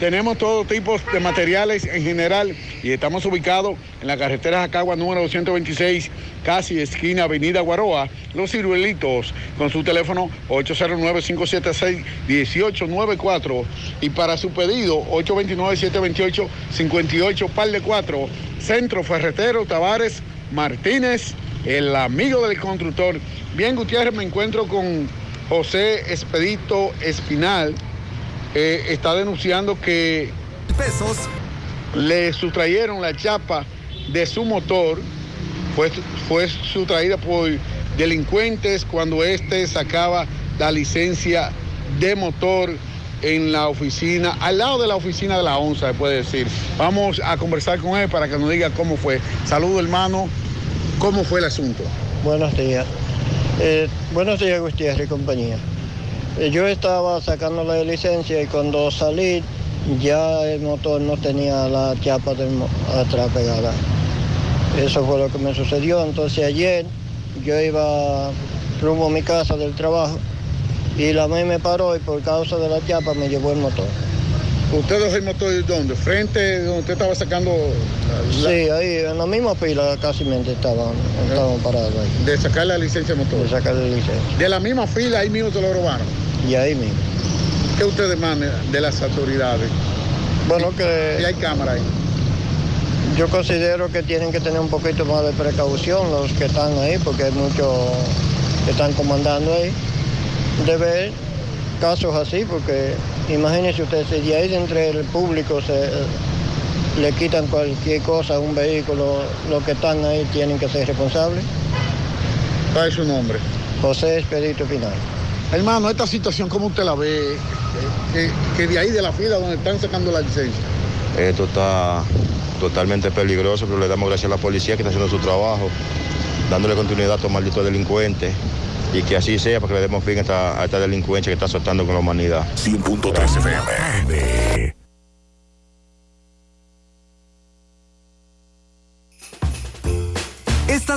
Tenemos todo tipo de materiales en general y estamos ubicados en la carretera Jacagua número 226, casi esquina Avenida Guaroa, Los Ciruelitos, con su teléfono 809-576-1894 y para su pedido 829-728-58 par de 4, Centro Ferretero Tavares Martínez, el amigo del constructor. Bien, Gutiérrez, me encuentro con José Expedito Espinal eh, está denunciando que pesos le sustrayeron la chapa de su motor, fue, fue sustraída por delincuentes cuando éste sacaba la licencia de motor en la oficina, al lado de la oficina de la ONSA, se puede decir. Vamos a conversar con él para que nos diga cómo fue. Saludo hermano, ¿cómo fue el asunto? Buenos días. Eh, buenos días, Gutiérrez y compañía. Eh, Yo estaba sacando la licencia y cuando salí ya el motor no tenía la chapa atrás pegada. Eso fue lo que me sucedió. Entonces ayer yo iba rumbo a mi casa del trabajo y la ME me paró y por causa de la chapa me llevó el motor. ¿Usted dejó el motor de dónde? ¿Frente donde usted estaba sacando la- Sí, ahí en la misma pila casi estaban, estaban parados ahí. de sacar la licencia de motor? De sacar la licencia. De la misma fila, ahí mismo te lo robaron. Y ahí mismo. ¿Qué usted demanda de las autoridades? Bueno, que... Y hay cámara ahí. Yo considero que tienen que tener un poquito más de precaución los que están ahí, porque hay muchos que están comandando ahí, de ver casos así, porque imagínense ustedes, si de ahí de entre el público se le quitan cualquier cosa a un vehículo, los que están ahí tienen que ser responsables. ¿Cuál es su nombre? José Expedito Pinal. Hermano, esta situación, ¿cómo usted la ve? Eh, Que, que de ahí de la fila donde están sacando la licencia. Esto está totalmente peligroso, pero le damos gracias a la policía que está haciendo su trabajo, dándole continuidad a estos malditos delincuentes y que así sea para que le demos fin a esta, a esta delincuencia que está soltando con la humanidad. 100.3 FM.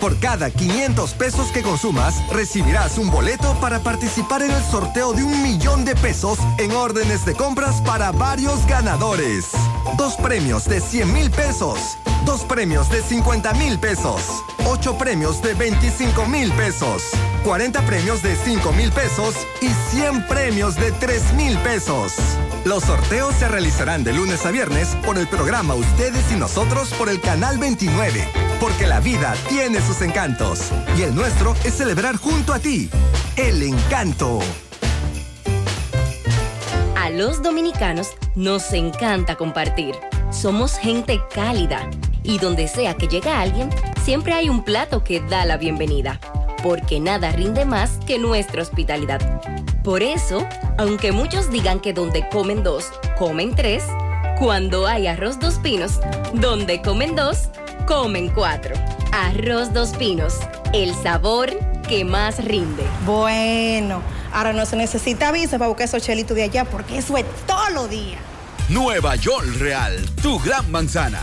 Por cada 500 pesos que consumas, recibirás un boleto para participar en el sorteo de un millón de pesos en órdenes de compras para varios ganadores. Dos premios de 100 mil pesos, dos premios de 50 mil pesos, ocho premios de 25 mil pesos, 40 premios de 5 mil pesos y 100 premios de 3 mil pesos. Los sorteos se realizarán de lunes a viernes por el programa Ustedes y Nosotros por el Canal 29. Porque la vida tiene sus encantos y el nuestro es celebrar junto a ti. El encanto. A los dominicanos nos encanta compartir. Somos gente cálida y donde sea que llega alguien, siempre hay un plato que da la bienvenida. Porque nada rinde más que nuestra hospitalidad. Por eso, aunque muchos digan que donde comen dos, comen tres, cuando hay arroz dos pinos, donde comen dos, comen cuatro. Arroz dos pinos, el sabor que más rinde. Bueno, ahora no se necesita visa para buscar esos chelitos de allá porque eso es todo lo día. Nueva York Real, tu gran manzana.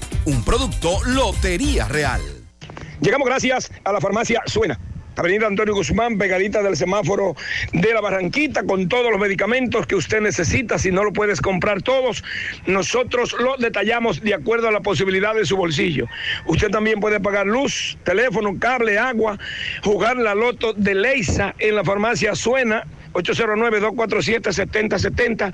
Un producto Lotería Real. Llegamos gracias a la farmacia Suena. Avenida Antonio Guzmán, pegadita del semáforo de la Barranquita, con todos los medicamentos que usted necesita. Si no lo puedes comprar todos, nosotros lo detallamos de acuerdo a la posibilidad de su bolsillo. Usted también puede pagar luz, teléfono, cable, agua, jugar la loto de Leisa en la farmacia Suena 809-247-7070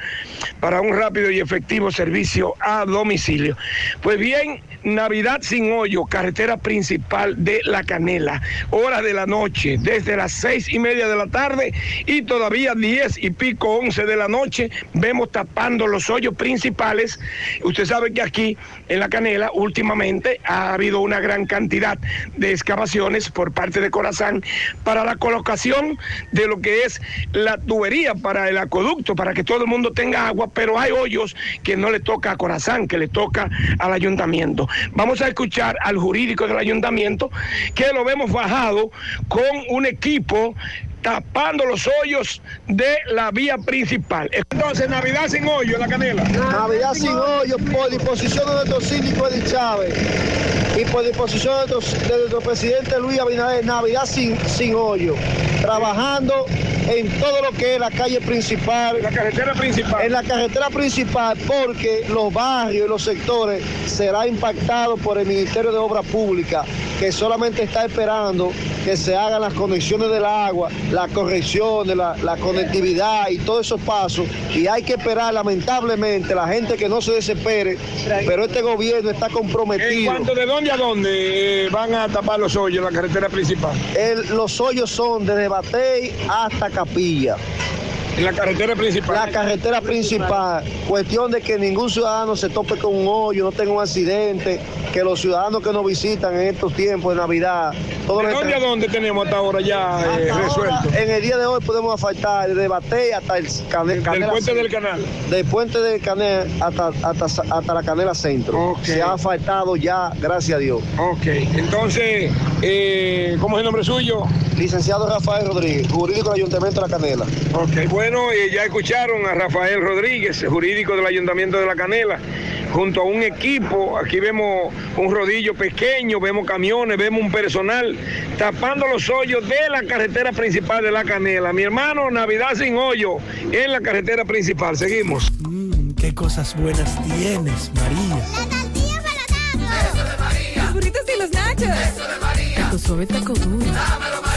para un rápido y efectivo servicio a domicilio. Pues bien, Navidad sin hoyo, carretera principal de La Canela, hora de la noche, desde las seis y media de la tarde y todavía diez y pico, once de la noche, vemos tapando los hoyos principales. Usted sabe que aquí en La Canela últimamente ha habido una gran cantidad de excavaciones por parte de Corazán para la colocación de lo que es la tubería para el acueducto, para que todo el mundo tenga agua, pero hay hoyos que no le toca a Corazán, que le toca al ayuntamiento. Vamos a escuchar al jurídico del ayuntamiento, que lo vemos bajado con un equipo tapando los hoyos de la vía principal. Entonces, Navidad sin hoyo la canela. Navidad sin hoyo por disposición de nuestro síndico Edith Chávez y por disposición de nuestro, de nuestro presidente Luis Abinader, Navidad sin, sin hoyo. Trabajando en todo lo que es la calle principal. La carretera principal. En la carretera principal, porque los barrios y los sectores será impactado por el Ministerio de Obras Públicas, que solamente está esperando que se hagan las conexiones del agua, la corrección de la, la conectividad y todos esos pasos. Y hay que esperar, lamentablemente, la gente que no se desespere, pero este gobierno está comprometido. ¿En cuanto de dónde a dónde eh, van a tapar los hoyos en la carretera principal? El- los hoyos son desde Batey hasta Capilla. En la carretera principal. La carretera principal. Cuestión de que ningún ciudadano se tope con un hoyo, no tenga un accidente, que los ciudadanos que nos visitan en estos tiempos de Navidad. todo ¿De dónde a dónde tenemos hasta ahora ya eh, ahora, resuelto? en el día de hoy podemos asfaltar desde Batey hasta el Del puente del canal. Del puente del canal hasta, hasta, hasta la Canela Centro. Se ha asfaltado ya, gracias a Dios. Ok, entonces, eh, ¿cómo es el nombre suyo? Licenciado Rafael Rodríguez, jurídico del Ayuntamiento de La Canela. Ok, bueno, eh, ya escucharon a Rafael Rodríguez, jurídico del Ayuntamiento de La Canela, junto a un equipo. Aquí vemos un rodillo pequeño, vemos camiones, vemos un personal tapando los hoyos de la carretera principal de La Canela. Mi hermano, Navidad sin hoyo en la carretera principal. Seguimos. Qué cosas buenas tienes, María. Los burritos y los nachos. Eso de María. Tu suave taco duro. Dámelo, María.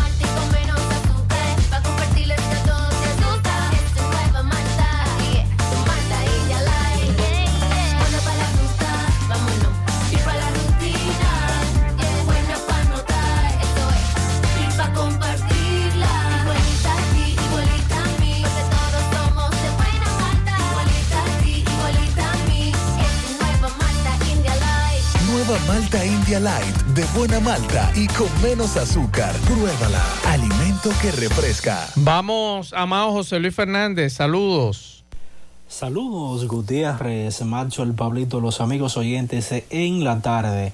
Light, de buena malta y con menos azúcar. Pruébala. Alimento que refresca. Vamos, amado José Luis Fernández, saludos. Saludos Gutiérrez, Macho, el Pablito, los amigos oyentes en la tarde.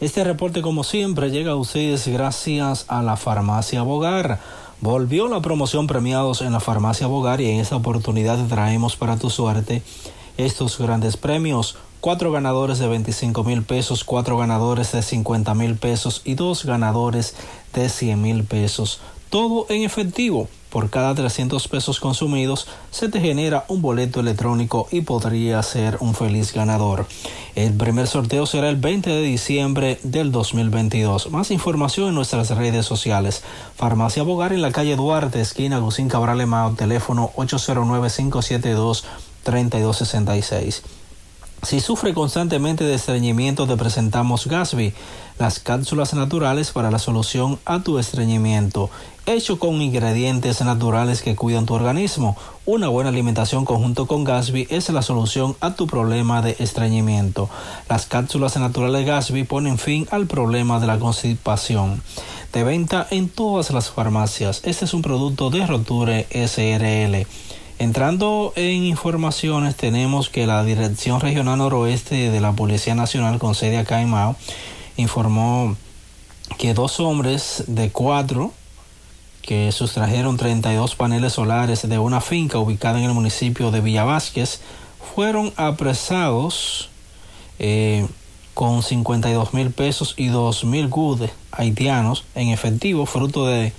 Este reporte como siempre llega a ustedes gracias a la farmacia Bogar. Volvió la promoción premiados en la farmacia Bogar y en esta oportunidad traemos para tu suerte estos grandes premios. Cuatro ganadores de 25 mil pesos, cuatro ganadores de 50 mil pesos y dos ganadores de 100 mil pesos. todo en efectivo. Por cada 300 pesos consumidos se te genera un boleto electrónico y podría ser un feliz ganador. El primer sorteo será el 20 de diciembre del 2022. Más información en nuestras redes sociales. Farmacia Bogar en la calle Duarte, esquina Agustín Cabral Emao, teléfono 809-572-3266. Si sufre constantemente de estreñimiento, te presentamos Gasby, las cápsulas naturales para la solución a tu estreñimiento, hecho con ingredientes naturales que cuidan tu organismo. Una buena alimentación conjunto con Gasby es la solución a tu problema de estreñimiento. Las cápsulas naturales Gasby ponen fin al problema de la constipación. De venta en todas las farmacias. Este es un producto de Roture SRL. Entrando en informaciones, tenemos que la Dirección Regional Noroeste de la Policía Nacional con sede acá en Mao informó que dos hombres de cuatro que sustrajeron 32 paneles solares de una finca ubicada en el municipio de Villa Vázquez fueron apresados eh, con 52 mil pesos y 2 mil gudes haitianos en efectivo fruto de,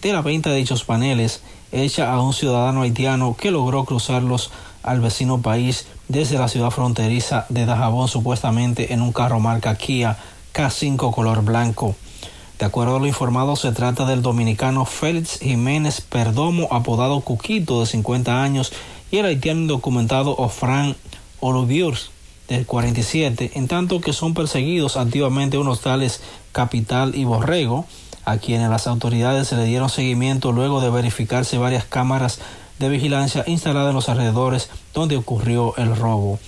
de la venta de dichos paneles hecha a un ciudadano haitiano que logró cruzarlos al vecino país desde la ciudad fronteriza de Dajabón supuestamente en un carro marca Kia K5 color blanco. De acuerdo a lo informado, se trata del dominicano Félix Jiménez Perdomo, apodado Cuquito, de 50 años, y el haitiano indocumentado Ofran Olubiurs, de 47, en tanto que son perseguidos activamente unos tales Capital y Borrego, a quienes las autoridades se le dieron seguimiento luego de verificarse varias cámaras de vigilancia instaladas en los alrededores donde ocurrió el robo.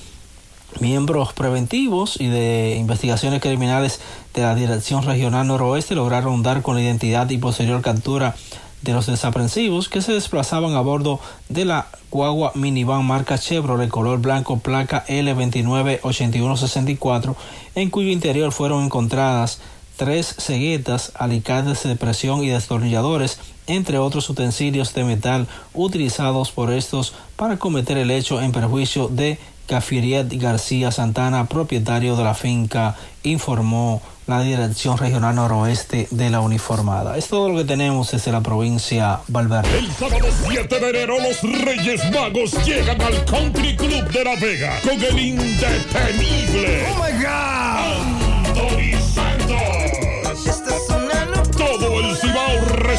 Miembros preventivos y de investigaciones criminales de la Dirección Regional Noroeste lograron dar con la identidad y posterior captura de los desaprensivos que se desplazaban a bordo de la guagua minivan marca Chevrolet color blanco placa L298164 en cuyo interior fueron encontradas tres ceguetas, alicates de presión y destornilladores, entre otros utensilios de metal utilizados por estos para cometer el hecho en perjuicio de Cafiriet García Santana, propietario de la finca, informó la Dirección Regional Noroeste de la Uniformada. Es todo lo que tenemos desde la provincia Valverde. El sábado 7 de enero los Reyes Magos llegan al Country Club de La Vega con el indetenible. ¡Oh, my God!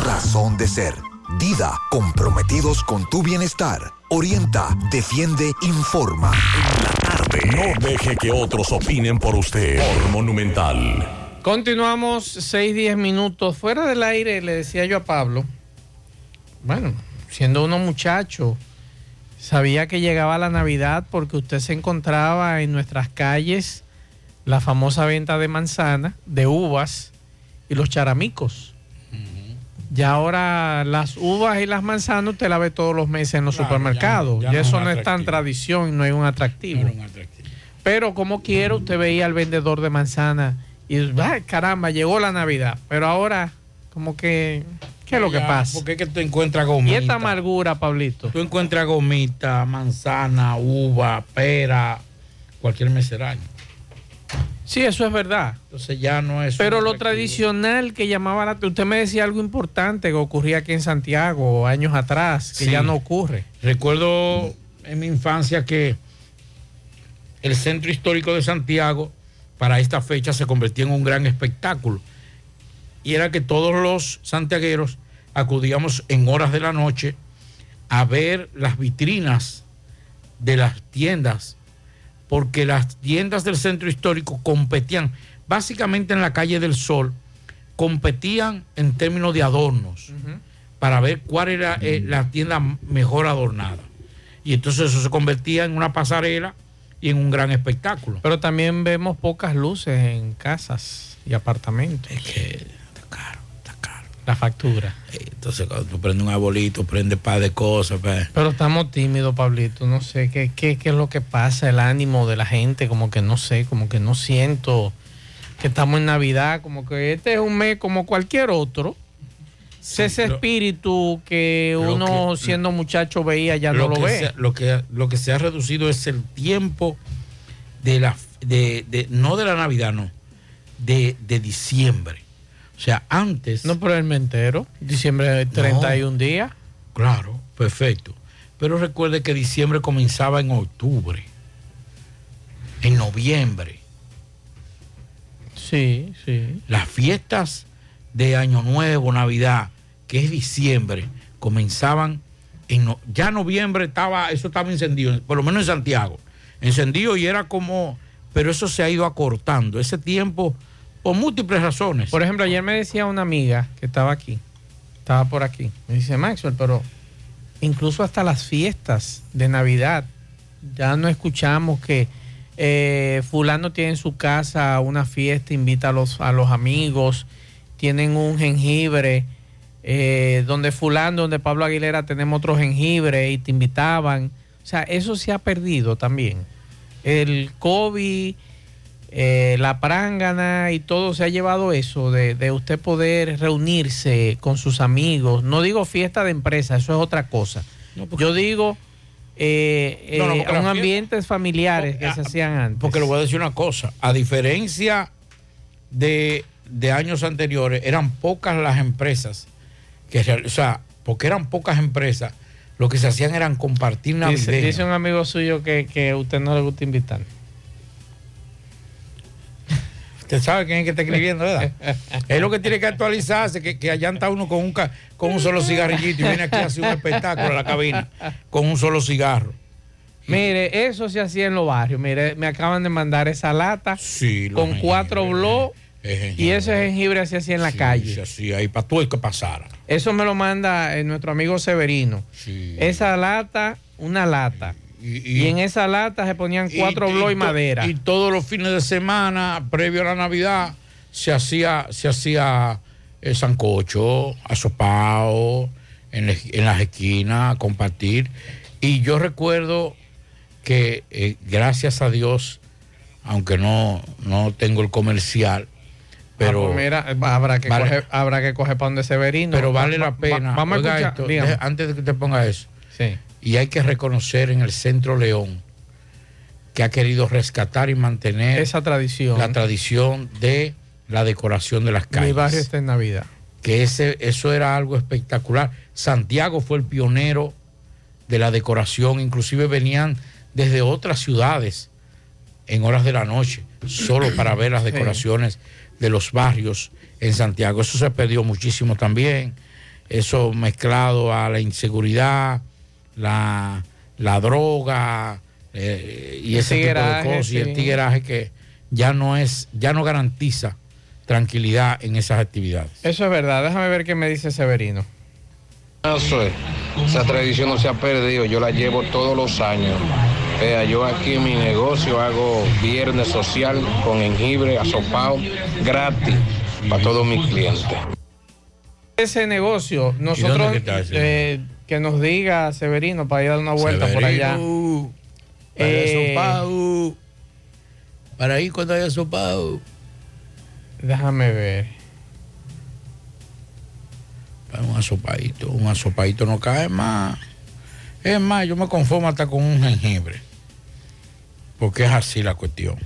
razón de ser. Dida, comprometidos con tu bienestar. Orienta, defiende, informa. En la tarde. No deje que otros opinen por usted. Monumental. Continuamos 6, 10 minutos. Fuera del aire le decía yo a Pablo, bueno, siendo uno muchacho, sabía que llegaba la Navidad porque usted se encontraba en nuestras calles la famosa venta de manzana, de uvas y los charamicos. Ya ahora las uvas y las manzanas usted las ve todos los meses en los Claro, supermercados. ya y no eso es no es tan tradición, no es un atractivo. No era un atractivo. Pero como quiera, usted veía al vendedor de manzana y ¡ay, caramba, llegó la Navidad. Pero ahora, como que, ¿qué es lo que pasa? Porque es que tú encuentras Y gomita. esta amargura, Pablito. Tú encuentras gomita, manzana, uva, pera, cualquier mes del año. Sí, eso es verdad. Entonces ya no es. Pero lo tradicional que llamaba la usted me decía algo importante que ocurría aquí en Santiago años atrás, que Sí. ya no ocurre. Recuerdo en mi infancia que el centro histórico de Santiago para esta fecha se convertía en un gran espectáculo. Y era que todos los santiagueros acudíamos en horas de la noche a ver las vitrinas de las tiendas, porque las tiendas del centro histórico competían, básicamente en la calle del Sol, competían en términos de adornos para ver cuál era eh, la tienda mejor adornada. Y entonces eso se convertía en una pasarela y en un gran espectáculo. Pero también vemos pocas luces en casas y apartamentos. Es que La factura. Entonces cuando tú prendes un abolito, prendes par de cosas. pues. Pero estamos tímidos, Pablito. No sé qué, qué, qué es lo que pasa, el ánimo de la gente, como que no sé, como que no siento que estamos en Navidad, como que este es un mes como cualquier otro. Ese lo- espíritu que uno que- siendo muchacho veía ya no lo ve. lo, que, lo que se ha reducido es el tiempo de la de, de- no de la Navidad, no, de, de diciembre. O sea, antes. No, pero el mes entero, diciembre 31 días. Claro, perfecto. Pero recuerde que diciembre comenzaba en octubre, en noviembre. Sí, sí. Las fiestas de Año Nuevo, Navidad, que es diciembre, comenzaban en no- ya noviembre estaba, eso estaba encendido, por lo menos en Santiago, encendido y era como, pero eso se ha ido acortando, ese tiempo, por múltiples razones. Por ejemplo, ayer me decía una amiga que estaba aquí, estaba por aquí, me dice Maxwell, pero incluso hasta las fiestas de Navidad, ya no escuchamos que eh, fulano tiene en su casa una fiesta, invita a los, a los amigos, tienen un jengibre, eh, donde fulano, donde Pablo Aguilera tenemos otro jengibre y te invitaban. O sea, eso se ha perdido también. El COVID, eh, la prángana y todo se ha llevado eso de, de usted poder reunirse con sus amigos. No digo fiesta de empresa, eso es otra cosa. Yo digo eh, No, no, eh, porque fiesta- ambientes familiares que Ah, se hacían antes. Porque le voy a decir una cosa, a diferencia de, de años anteriores, eran pocas las empresas que, o sea, porque eran pocas empresas, lo que se hacían eran compartir Dice, navideño. dice un amigo suyo que, que a usted no le gusta invitar. Usted sabe quién es que está escribiendo, ¿verdad? es lo que tiene que actualizarse, que, que allá está uno con un, con un solo cigarrillito y viene aquí a hacer un espectáculo en la cabina con un solo cigarro. Mire, eso se hacía en los barrios. Mire, me acaban de mandar esa lata con cuatro blow y ese jengibre se hacía en la calle. Se hacía ahí para todo el que pasara. Eso me lo manda eh, nuestro amigo Severino. Esa lata, una lata. Y, en esa lata se ponían cuatro blow y, madera. Y todos los fines de semana, previo a la Navidad, se hacía, se hacía eh, sancocho, asopao, en, la- en las esquinas, compartir. Y yo recuerdo que, eh, gracias a Dios, aunque no, no tengo el comercial, pero... Ah, pues mira, habrá que, Vale. coger, habrá que coger para donde Severino. Pero Va- vale va- la va- pena. vamos a escuchar. esto, antes de que te ponga eso. Sí. Y hay que reconocer en el Centro León que ha querido rescatar y mantener esa tradición. La tradición de la decoración de las calles. Mi barrio está en Navidad. Que ese, eso era algo espectacular. Santiago fue el pionero de la decoración, inclusive venían desde otras ciudades en horas de la noche, solo para ver las Sí. decoraciones de los barrios en Santiago. Eso se perdió muchísimo también. Eso mezclado a la inseguridad, la, la droga eh, y El ese tipo de tigueraje, cosas. Y el tigueraje que ya no es, ya no garantiza tranquilidad en esas actividades. Eso es verdad. Déjame ver qué me dice Severino. Eso es. Esa tradición no se ha perdido, yo la llevo todos los años. Vea, yo aquí en mi negocio hago viernes social con jengibre, asopado, gratis para todos mis clientes. Ese negocio, nosotros que está ese? eh, que nos diga Severino para ir a dar una vuelta por allá. Para Eh, asopado. Para ir cuando haya sopado. Déjame ver. Para un asopadito. Un asopadito no cae más. Es más, yo me conformo hasta con un jengibre. Porque es así la cuestión.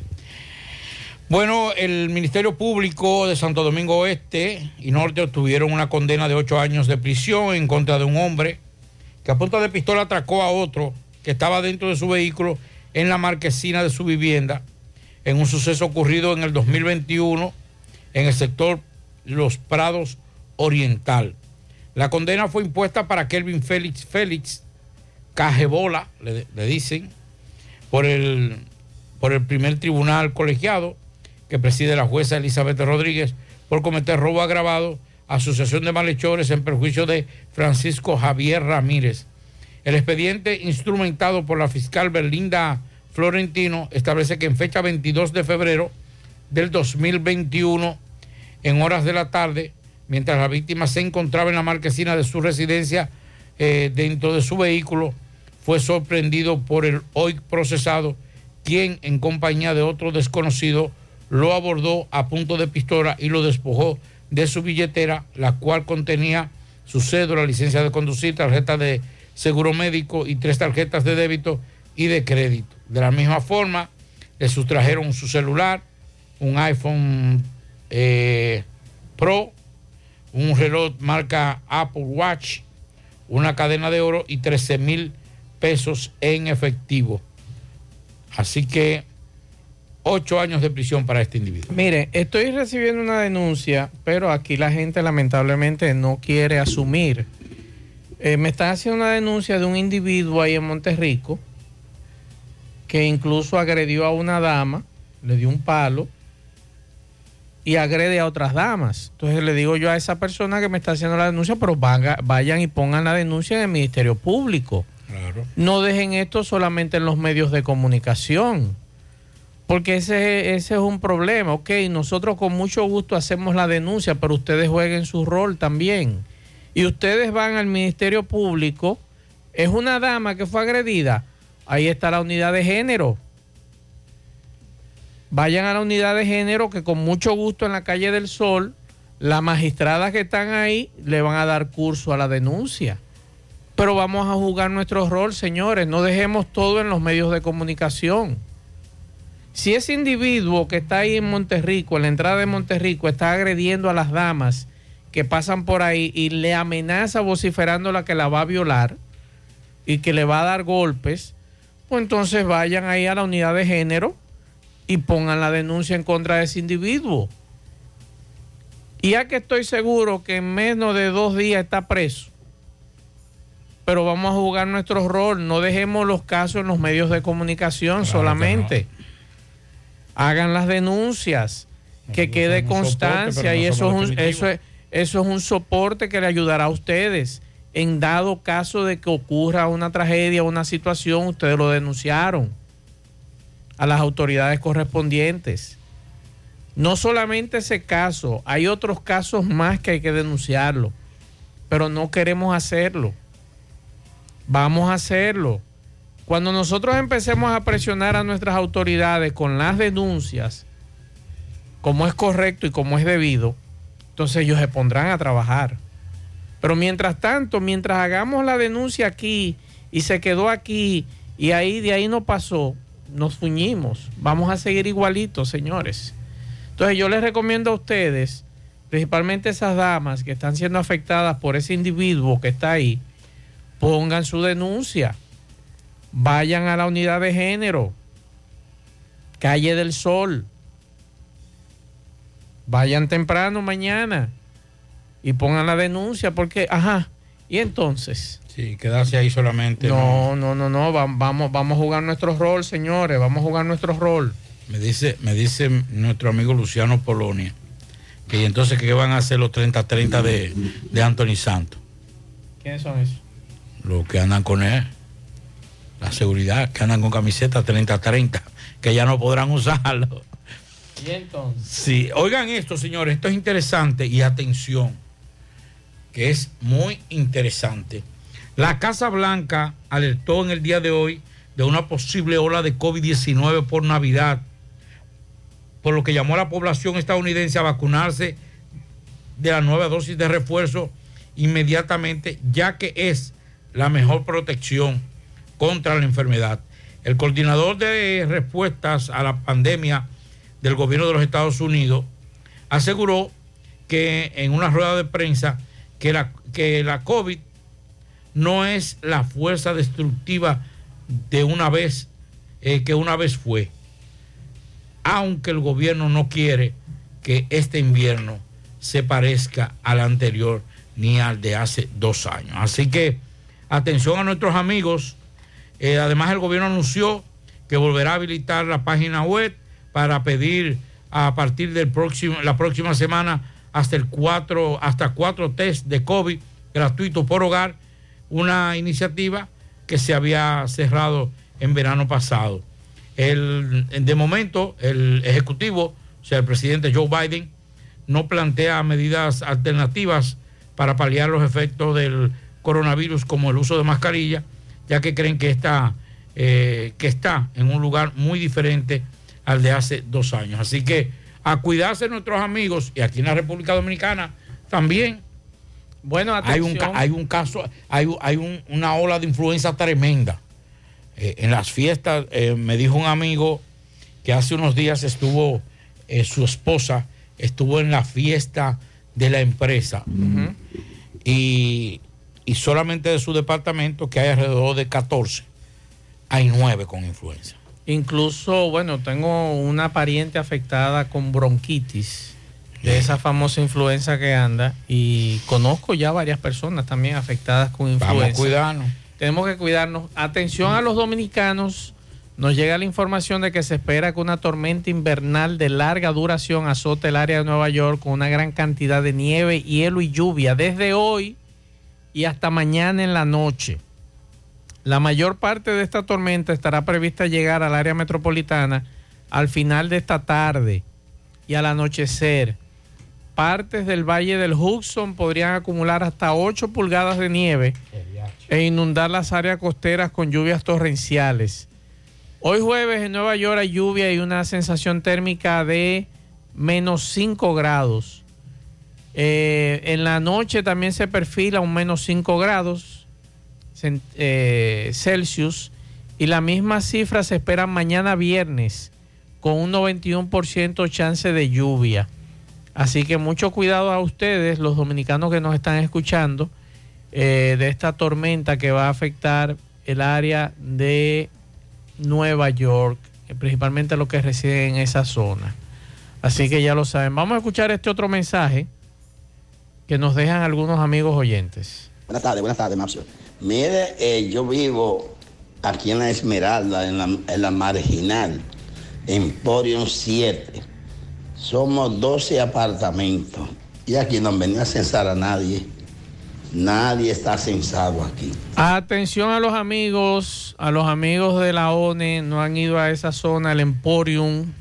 Bueno, el Ministerio Público de Santo Domingo Oeste y Norte obtuvieron una condena de ocho años de prisión en contra de un hombre que a punta de pistola atracó a otro que estaba dentro de su vehículo en la marquesina de su vivienda en un suceso ocurrido en el 2021 en el sector Los Prados Oriental. La condena fue impuesta para Kelvin Félix Félix Cajebola, le, le dicen, por el, por el primer tribunal colegiado que preside la jueza Elizabeth Rodríguez por cometer robo agravado, asociación de malhechores en perjuicio de Francisco Javier Ramírez. El expediente instrumentado por la fiscal Berlinda Florentino establece que en fecha 22 de febrero del 2021, en horas de la tarde, mientras la víctima se encontraba en la marquesina de su residencia eh, dentro de su vehículo, fue sorprendido por el hoy procesado, quien en compañía de otro desconocido lo abordó a punto de pistola y lo despojó de su billetera, la cual contenía su cédula, licencia de conducir, tarjeta de seguro médico y tres tarjetas de débito y de crédito. De la misma forma, le sustrajeron su celular, un iPhone eh, Pro, un reloj marca Apple Watch, una cadena de oro y 13 mil pesos en efectivo. Así que ocho años de prisión para este individuo. Mire, estoy recibiendo una denuncia, pero aquí la gente lamentablemente no quiere asumir. Eh, me están haciendo una denuncia de un individuo ahí en Monterrico que incluso agredió a una dama, le dio un palo y agrede a otras damas. Entonces le digo yo a esa persona que me está haciendo la denuncia, pero vaga- vayan y pongan la denuncia en el Ministerio Público. Claro. No dejen esto solamente en los medios de comunicación. Porque ese, ese es un problema. Ok, nosotros con mucho gusto hacemos la denuncia, pero ustedes jueguen su rol también. Y ustedes van al Ministerio Público. Es una dama que fue agredida. Ahí está la unidad de género. Vayan a la unidad de género que con mucho gusto en la calle del Sol, las magistradas que están ahí le van a dar curso a la denuncia. Pero vamos a jugar nuestro rol, señores. No dejemos todo en los medios de comunicación. Si ese individuo que está ahí en Monterrico, en la entrada de Monterrico, está agrediendo a las damas que pasan por ahí y le amenaza vociferándola que la va a violar y que le va a dar golpes, pues entonces vayan ahí a la unidad de género y pongan la denuncia en contra de ese individuo. Y ya que estoy seguro que en menos de dos días está preso, pero vamos a jugar nuestro rol, no dejemos los casos en los medios de comunicación solamente. Hagan las denuncias, que quede soporte, constancia y eso es, un, eso, es, eso es un soporte que le ayudará a ustedes. En dado caso de que ocurra una tragedia, una situación, ustedes lo denunciaron a las autoridades correspondientes. No solamente ese caso, hay otros casos más que hay que denunciarlo, pero no queremos hacerlo. Vamos a hacerlo. Cuando nosotros empecemos a presionar a nuestras autoridades con las denuncias, como es correcto y como es debido, entonces ellos se pondrán a trabajar. Pero mientras tanto, mientras hagamos la denuncia aquí y se quedó aquí y ahí de ahí no pasó, nos fuñimos. Vamos a seguir igualitos, señores. Entonces yo les recomiendo a ustedes, principalmente esas damas que están siendo afectadas por ese individuo que está ahí, pongan su denuncia. Vayan a la unidad de género, calle del Sol. Vayan temprano mañana y pongan la denuncia porque, ajá, y entonces. Sí, quedarse ahí solamente. No, no, no, no, va- vamos, vamos a jugar nuestro rol, señores, vamos a jugar nuestro rol. Me dice, me dice nuestro amigo Luciano Polonia que entonces qué van a hacer los 30-30 de, de Anthony Santos, ¿Quiénes son esos? los que andan con él, la seguridad, que andan con camiseta 30-30, que ya no podrán usarlo. Y entonces. Sí, oigan esto, señores, esto es interesante y atención, que es muy interesante. La Casa Blanca alertó en el día de hoy de una posible ola de COVID-19 por Navidad, por lo que llamó a la población estadounidense a vacunarse de la nueva dosis de refuerzo inmediatamente, ya que es la mejor protección contra la enfermedad. El coordinador de respuestas a la pandemia del gobierno de los Estados Unidos, aseguró que en una rueda de prensa que la, que la COVID no es la fuerza destructiva de una vez eh, que una vez fue, aunque el gobierno no quiere que este invierno se parezca al anterior ni al de hace dos años. Así que atención a nuestros amigos. Eh, además, el gobierno anunció que volverá a habilitar la página web para pedir a partir próximo, la próxima semana hasta el 4, hasta cuatro test de COVID gratuitos por hogar, una iniciativa que se había cerrado en verano pasado. El, de momento, el Ejecutivo, o sea, el presidente Joe Biden, no plantea medidas alternativas para paliar los efectos del coronavirus como el uso de mascarilla, ya que creen que está, eh, que está en un lugar muy diferente al de hace dos años. Así que a cuidarse nuestros amigos y aquí en la República Dominicana también. Bueno, hay un, hay un caso, hay, hay un- una ola de influenza tremenda. Eh, en las fiestas, eh, me dijo un amigo que hace unos días estuvo, eh, su esposa estuvo en la fiesta de la empresa y, y solamente de su departamento, que hay alrededor de 14, hay 9 con influenza. Incluso, bueno, tengo una pariente afectada con bronquitis, de esa famosa influenza que anda, y conozco ya varias personas también afectadas con influenza. Vamos a cuidarnos. Tenemos que cuidarnos. Atención a los dominicanos. Nos llega la información de que se espera que una tormenta invernal de larga duración azote el área de Nueva York con una gran cantidad de nieve, hielo y lluvia desde hoy y hasta mañana en la noche. La mayor parte de esta tormenta estará prevista llegar al área metropolitana al final de esta tarde y al anochecer. Partes del valle del Hudson podrían acumular hasta 8 pulgadas de nieve e inundar las áreas costeras con lluvias torrenciales. Hoy jueves en Nueva York hay lluvia y una sensación térmica de menos 5 grados. Eh, en la noche también se perfila un menos 5 grados eh, Celsius y la misma cifra se espera mañana viernes con un 91% chance de lluvia. Así que mucho cuidado a ustedes, los dominicanos que nos están escuchando, eh, de esta tormenta que va a afectar el área de Nueva York, principalmente los que residen en esa zona. Así que ya lo saben. Vamos a escuchar este otro mensaje que nos dejan algunos amigos oyentes. Buenas tardes, buenas tardes, Marcio. Mire, eh, yo vivo aquí en la Esmeralda, en la, en la Marginal, Emporium 7. Somos 12 apartamentos. Y aquí no han venido a censar a nadie. Nadie está censado aquí. Atención a los amigos, a los amigos de la ONE, no han ido a esa zona, el Emporium,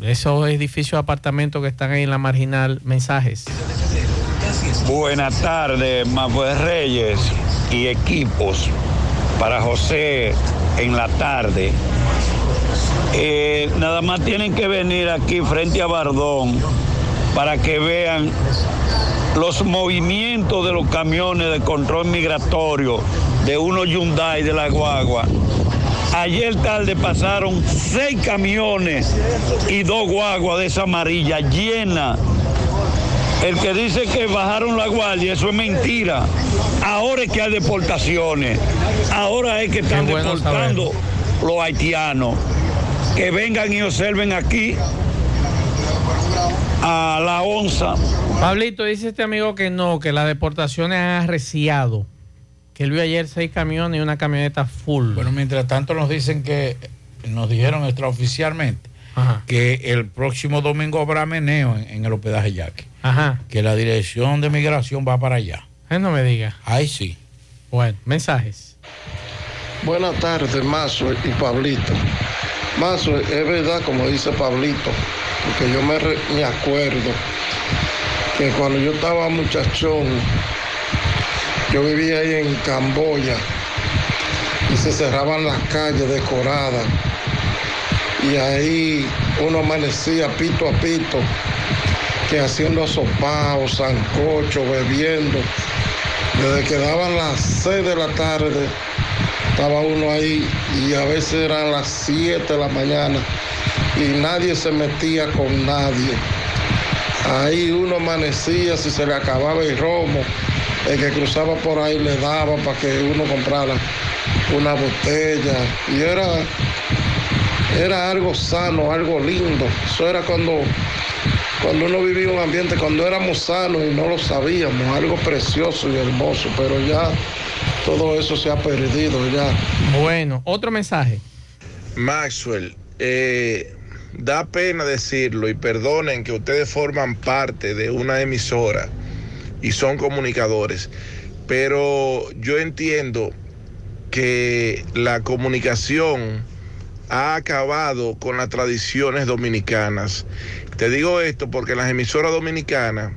esos edificios de apartamentos que están ahí en la marginal. Mensajes. Buenas tardes, Manuel Reyes y equipos para José en la tarde. Eh, nada más tienen que venir aquí frente a Bardón para que vean los movimientos de los camiones de control migratorio de unos Hyundai de la Guagua. Ayer tarde pasaron seis camiones y dos guaguas de esa amarilla llenas el que dice que bajaron la guardia, eso es mentira. Ahora es que hay deportaciones. Ahora es que están bueno deportando los haitianos. Que vengan y observen aquí a la onza. Pablito, dice este amigo que no, que las deportaciones han arreciado. Que él vio ayer seis camiones y una camioneta full. Bueno, mientras tanto nos dicen que, nos dijeron extraoficialmente, que el próximo domingo habrá meneo en, en el hospedaje Yaque. Ajá. Que la dirección de migración va para allá. Él no me diga. Ahí sí. Bueno, mensajes. Buenas tardes, Mazo y Pablito. Mazo, es verdad, como dice Pablito, porque yo me, re- me acuerdo que cuando yo estaba muchachón, yo vivía ahí en Camboya y se cerraban las calles decoradas y ahí uno amanecía pito a pito, que haciendo sopaos, sancocho, bebiendo. Desde que daban las 6 de la tarde, estaba uno ahí y a veces eran las 7 de la mañana y nadie se metía con nadie. Ahí uno amanecía, si se le acababa el romo, el que cruzaba por ahí le daba para que uno comprara una botella. Y era, era algo sano, algo lindo. Eso era cuando, cuando uno vivía un ambiente, cuando éramos sanos y no lo sabíamos, algo precioso y hermoso, pero ya todo eso se ha perdido ya. Bueno, otro mensaje. Maxwell, eh, da pena decirlo y perdonen que ustedes forman parte de una emisora y son comunicadores, pero yo entiendo que la comunicación ha acabado con las tradiciones dominicanas. Te digo esto porque las emisoras dominicanas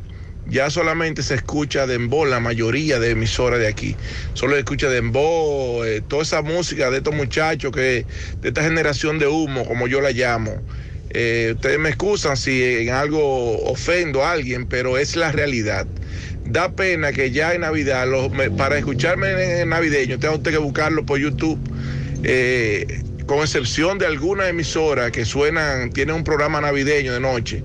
ya solamente se escucha dembow, la mayoría de emisoras de aquí. Solo se escucha dembow, eh, toda esa música de estos muchachos que, de esta generación de humo, como yo la llamo. Eh, ustedes me excusan si en algo ofendo a alguien, pero es la realidad. Da pena que ya en Navidad, para escucharme en, navideño, tenga usted que buscarlo por YouTube. Eh, con excepción de algunas emisoras que suenan, tienen un programa navideño de noche,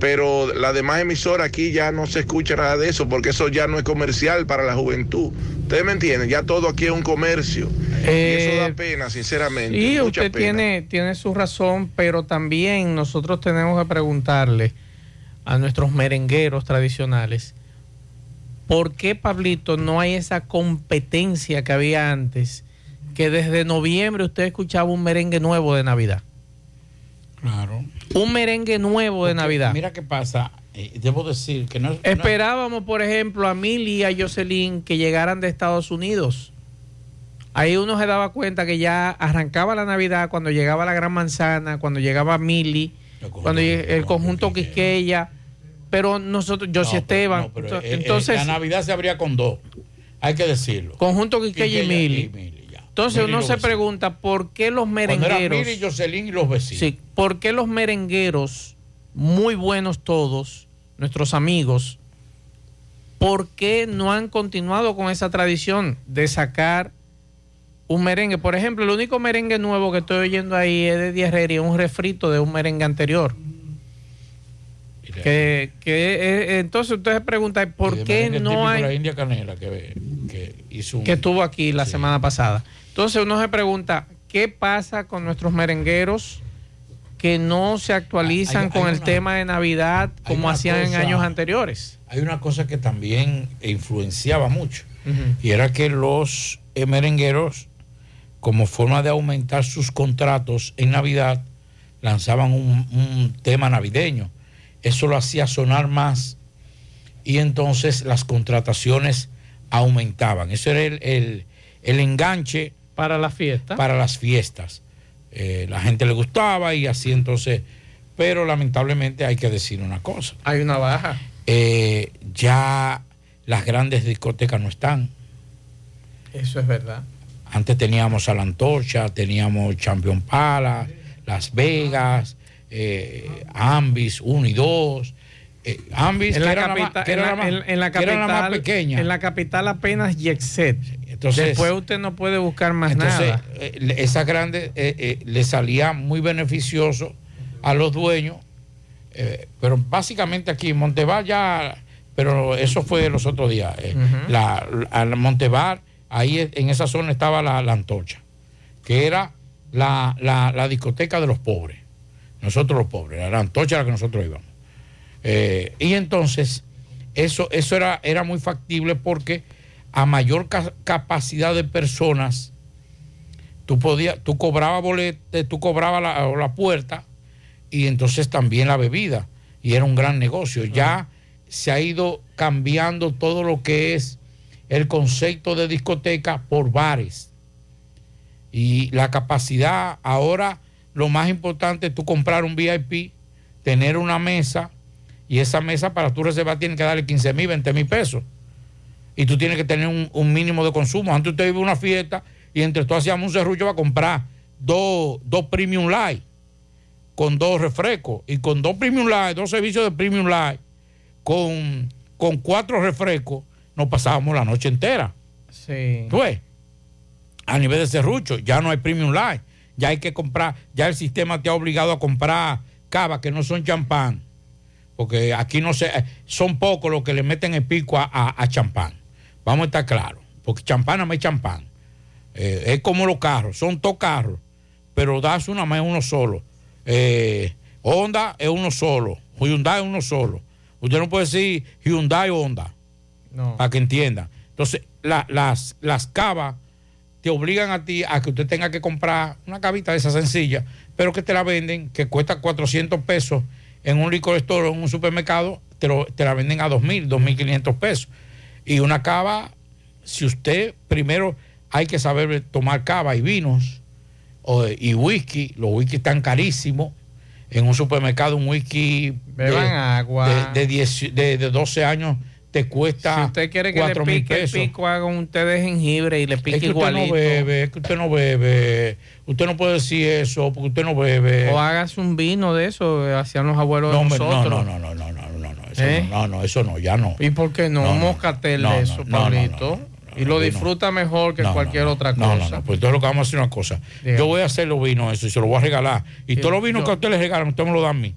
pero la demás emisora aquí ya no se escucha nada de eso, porque eso ya no es comercial para la juventud. Ustedes me entienden, ya todo aquí es un comercio. y eso da pena, sinceramente. Mucha usted pena. tiene, tiene su razón, pero también nosotros tenemos que preguntarle a nuestros merengueros tradicionales, ¿por qué, Pablito, no hay esa competencia que había antes? Que desde noviembre usted escuchaba un merengue nuevo de Navidad. Claro. Un merengue nuevo de Navidad. Mira qué pasa. eh, debo decir que no, no- Esperábamos, por ejemplo, a Mili y a Jocelyn que llegaran de Estados Unidos. Ahí uno se daba cuenta que ya arrancaba la Navidad cuando llegaba la Gran Manzana, cuando llegaba Mili, cuando el conjunto Quisqueya. Pero nosotros, José Esteban. pero, ento- eh, eh, entonces, la Navidad se abría con dos. Hay que decirlo. conjunto Quisqueya y Quisqueya y Mili. Entonces uno se vecinos. pregunta por qué los merengueros. Mili, Jocelyn y los vecinos. Sí, ¿por qué los merengueros, muy buenos todos, nuestros amigos, por qué no han continuado con esa tradición de sacar un merengue? Por ejemplo, el único merengue nuevo que estoy oyendo ahí es de y un refrito de un merengue anterior. Que, que, eh, entonces usted se pregunta por qué no hay La India Canela que, que hizo un. que estuvo aquí la semana pasada. Entonces uno se pregunta, ¿qué pasa con nuestros merengueros que no se actualizan Hay- hay con el tema de Navidad como hacían en años anteriores? Hay una cosa que también influenciaba mucho. Y era que los eh, merengueros, como forma de aumentar sus contratos en Navidad, lanzaban un, un tema navideño. Eso lo hacía sonar más y entonces las contrataciones aumentaban. Eso era el, el- el enganche para la fiesta. Para las fiestas. Eh, la gente le gustaba y así entonces, pero lamentablemente hay que decir una cosa. Hay una baja. Eh, ya las grandes discotecas no están. Eso es verdad. Antes teníamos a la Antorcha, teníamos Champion Palace, Las Vegas, eh, Ambis 1 y 2. Eh, Ambis, En que la, era la que era la, la más- en- en la que era la capital, más pequeña. en la capital apenas Yexet. Entonces- Después usted no puede buscar más Entonces, nada. eh, le- esa grande eh, eh, le salía muy beneficioso a los dueños, eh, pero básicamente aquí en Montebar ya, pero eso fue los otros días. eh, Ujú. la, la Montebar, ahí eh, en esa zona estaba la, la antorcha, que era la, discoteca de los pobres. Nosotros los pobres, era la antorcha a la que nosotros íbamos. Eh, y entonces, eso, eso era, era muy factible porque a mayor ca- capacidad de personas, tú podías, tú cobrabas bolete, tú cobrabas la, la puerta y entonces también la bebida. Y era un gran negocio. Ya se ha ido cambiando todo lo que es el concepto de discoteca por bares. Y la capacidad, ahora lo más importante es tú comprar un VIP, tener una mesa, y esa mesa para tú reservar tiene que darle 15 mil, 20 mil pesos. Y tú tienes que tener un, un mínimo de consumo. Antes usted iba a una fiesta y entre todos hacíamos un serrullo para comprar dos, dos Premium Light con dos refrescos. Y con dos Premium Light, dos servicios de Premium Light, con, con cuatro refrescos, nos pasábamos la noche entera. Sí. ¿Tú ves? A nivel de serrucho, ya no hay Premium Light. ya hay que comprar, ya el sistema te ha obligado a comprar cava que no son champán, porque aquí no se, son pocos los que le meten el pico a, a- a champán. Vamos a estar claros, porque champán no es champán. Eh, es como los carros, son dos carros, pero das una más es uno solo. Eh, Honda es uno solo, Hyundai es uno solo. Usted no puede decir Hyundai Honda, No. para que entiendan. Entonces, la- las, las cavas te obligan a ti a que usted tenga que comprar una cavita de esa sencilla, pero que te la venden, que cuesta 400 pesos en un licor store o en un supermercado, te, lo- te la venden a 2.000, 2.500 pesos. Y una cava, si usted primero hay que saber tomar cava y vinos o- y whisky, los whisky están carísimos. En un supermercado un whisky de, agua. de, de 10 de- de 12 años te cuesta Si usted quiere que le 4 mil pique el pesos. pico, haga un té de jengibre y le pique Es que usted igualito. no bebe, es que usted no bebe. Usted no puede decir eso porque usted no bebe. O hágase un vino de eso, eh, hacían los abuelos no, de nosotros. no, no, no, no, no, no, no, eso ¿Eh? no, no, eso no, ya no. ¿Y por qué no? No, un no, eso, Pablito. y lo disfruta mejor que cualquier otra cosa. no, no, pues entonces lo que vamos a hacer es una cosa. Yo voy a hacer los vinos eso y se lo voy a regalar. Y todos los vinos yo- que a usted le regalan, usted me lo da a mí.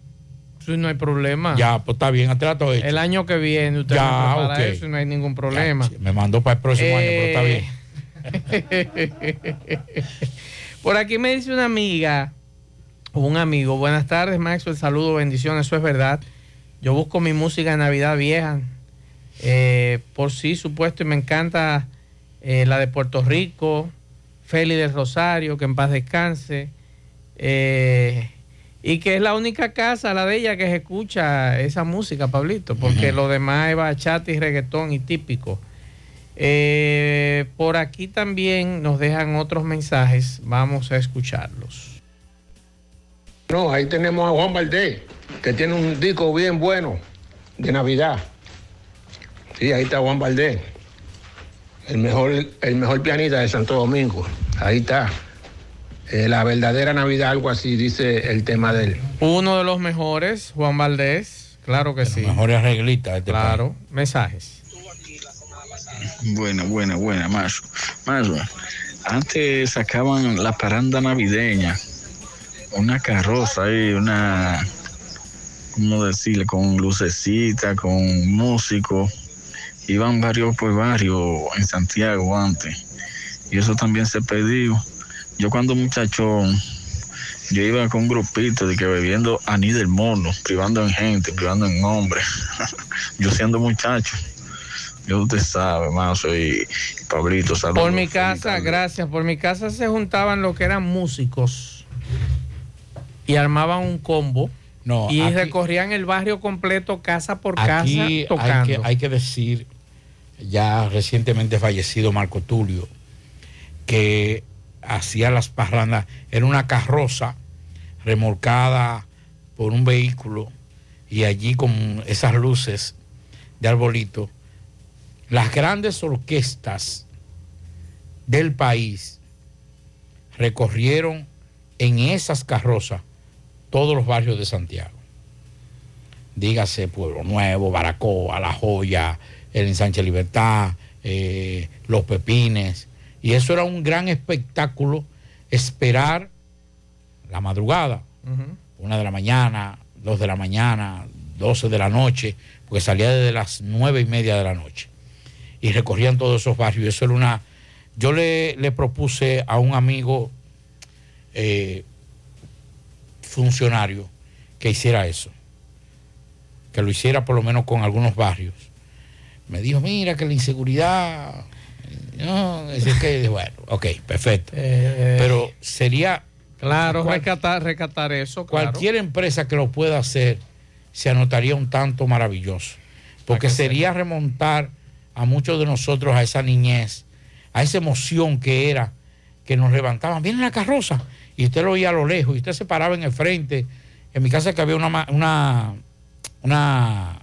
No hay problema. Ya, pues está bien, todo hecho. El año que viene usted Ya, me prepara ok. eso y no hay ningún problema. Me mandó para el próximo año, pero está bien. [LAUGHS] Por aquí me dice una amiga, o un amigo, buenas tardes Maxwell, saludos, bendiciones, eso es verdad. Yo busco mi música de Navidad vieja, eh, por sí supuesto, y me encanta eh, la de Puerto Rico, Feli del Rosario, que en paz descanse, eh, y que es la única casa, la de ella, que se escucha esa música, Pablito, porque lo demás es bachata y reggaetón y típico. Eh, por aquí también nos dejan otros mensajes, vamos a escucharlos. No, ahí tenemos a Juan Valdés, que tiene un disco bien bueno de Navidad. Sí, ahí está Juan Valdés, el mejor, el mejor pianista de Santo Domingo. Ahí está. Eh, la verdadera Navidad, algo así dice el tema de él. Uno de los mejores, Juan Valdés, claro que sí. Mejores arreglistas de este Claro, mensajes. Buena, buena, buena, Mazo. Mazo, antes sacaban la paranda navideña, una carroza ahí, una, ¿cómo decirle? Con lucecita, con músicos. Iban barrio por barrio en Santiago antes. Y eso también se perdió. Yo cuando muchachón, yo iba con un grupito de que bebiendo anís del mono, privando en gente, privando en hombres. [LAUGHS] yo siendo muchacho. Yo usted sabe, Mazo y Pablito, saludos. Por mi casa, gracias. Por mi casa se juntaban los que eran músicos y armaban un combo No, y aquí- recorrían el barrio completo, casa por Aquí casa, hay tocando. que, hay que decir, ya recientemente fallecido Marco Tulio, que hacía las parrandas, era una carroza remolcada por un vehículo y allí con esas luces de arbolito, las grandes orquestas del país recorrieron en esas carrozas todos los barrios de Santiago dígase Pueblo Nuevo, Baracoa, La Joya, el Ensanche Libertad, eh, Los Pepines. Y eso era un gran espectáculo, esperar la madrugada, una de la mañana, dos de la mañana, doce de la noche, porque salía desde las nueve y media de la noche. Y recorrían todos esos barrios. Y eso era una. Yo le, le propuse a un amigo eh, funcionario que hiciera eso que lo hiciera por lo menos con algunos barrios. Me dijo, mira que la inseguridad, no, es que, [LAUGHS] bueno, ok, perfecto. Pero sería... Claro, cual- rescatar, rescatar eso. claro. cualquier empresa que lo pueda hacer se anotaría un tanto maravilloso. Porque sería remontar a muchos de nosotros a esa niñez, a esa emoción que era, que nos levantaban, viene la carroza, y usted lo oía a lo lejos, y usted se paraba en el frente. En mi casa que había una, una, una,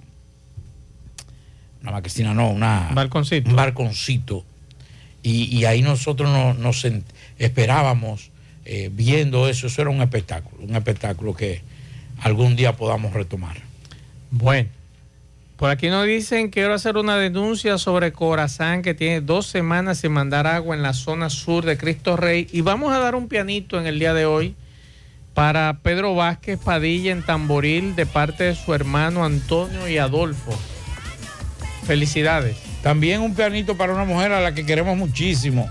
una no, una, balconcito. un balconcito. Y, y ahí nosotros nos, nos esperábamos eh, viendo eso. Eso era un espectáculo, un espectáculo que algún día podamos retomar. Bueno, Por aquí nos dicen quiero hacer una denuncia sobre Corazán que tiene dos semanas sin mandar agua en la zona sur de Cristo Rey. Y vamos a dar un pianito en el día de hoy para Pedro Vázquez Padilla en Tamboril de parte de su hermano Antonio y Adolfo. Felicidades. También un pianito para una mujer a la que queremos muchísimo,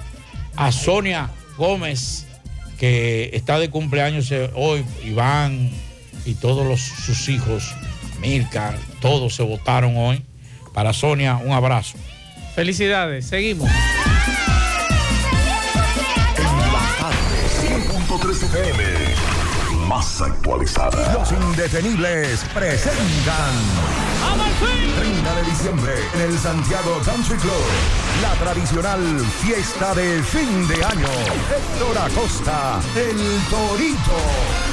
a Sonia Gómez, que está de cumpleaños hoy, Iván y todos los, sus hijos, Milka, todos se votaron hoy. Para Sonia, un abrazo. Felicidades, seguimos. 100.3 FM. Más actualizada. Los indetenibles presentan 30 de diciembre en el Santiago Country Club. La tradicional fiesta de fin de año. Héctor Acosta, el Torito.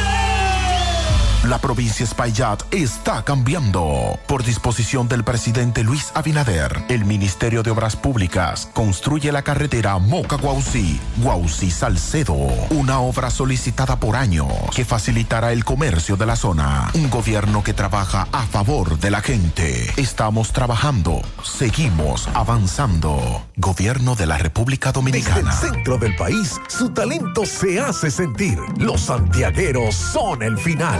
La provincia Espaillat está cambiando. Por disposición del presidente Luis Abinader, el Ministerio de Obras Públicas construye la carretera Moca-Guausi, Guausi-Salcedo, una obra solicitada por años que facilitará el comercio de la zona. Un gobierno que trabaja a favor de la gente. Estamos trabajando, seguimos avanzando. Gobierno de la República Dominicana. Desde el centro del país, su talento se hace sentir. Los santiagueros son el final.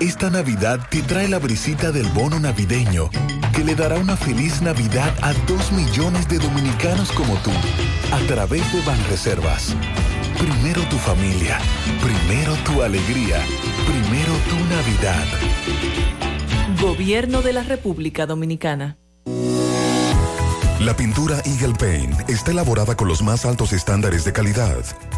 Esta Navidad te trae la brisita del bono navideño que le dará una feliz Navidad a dos millones de dominicanos como tú a través de Banreservas. Primero tu familia, primero tu alegría, primero tu Navidad. Gobierno de la República Dominicana. La pintura Eagle Paint está elaborada con los más altos estándares de calidad.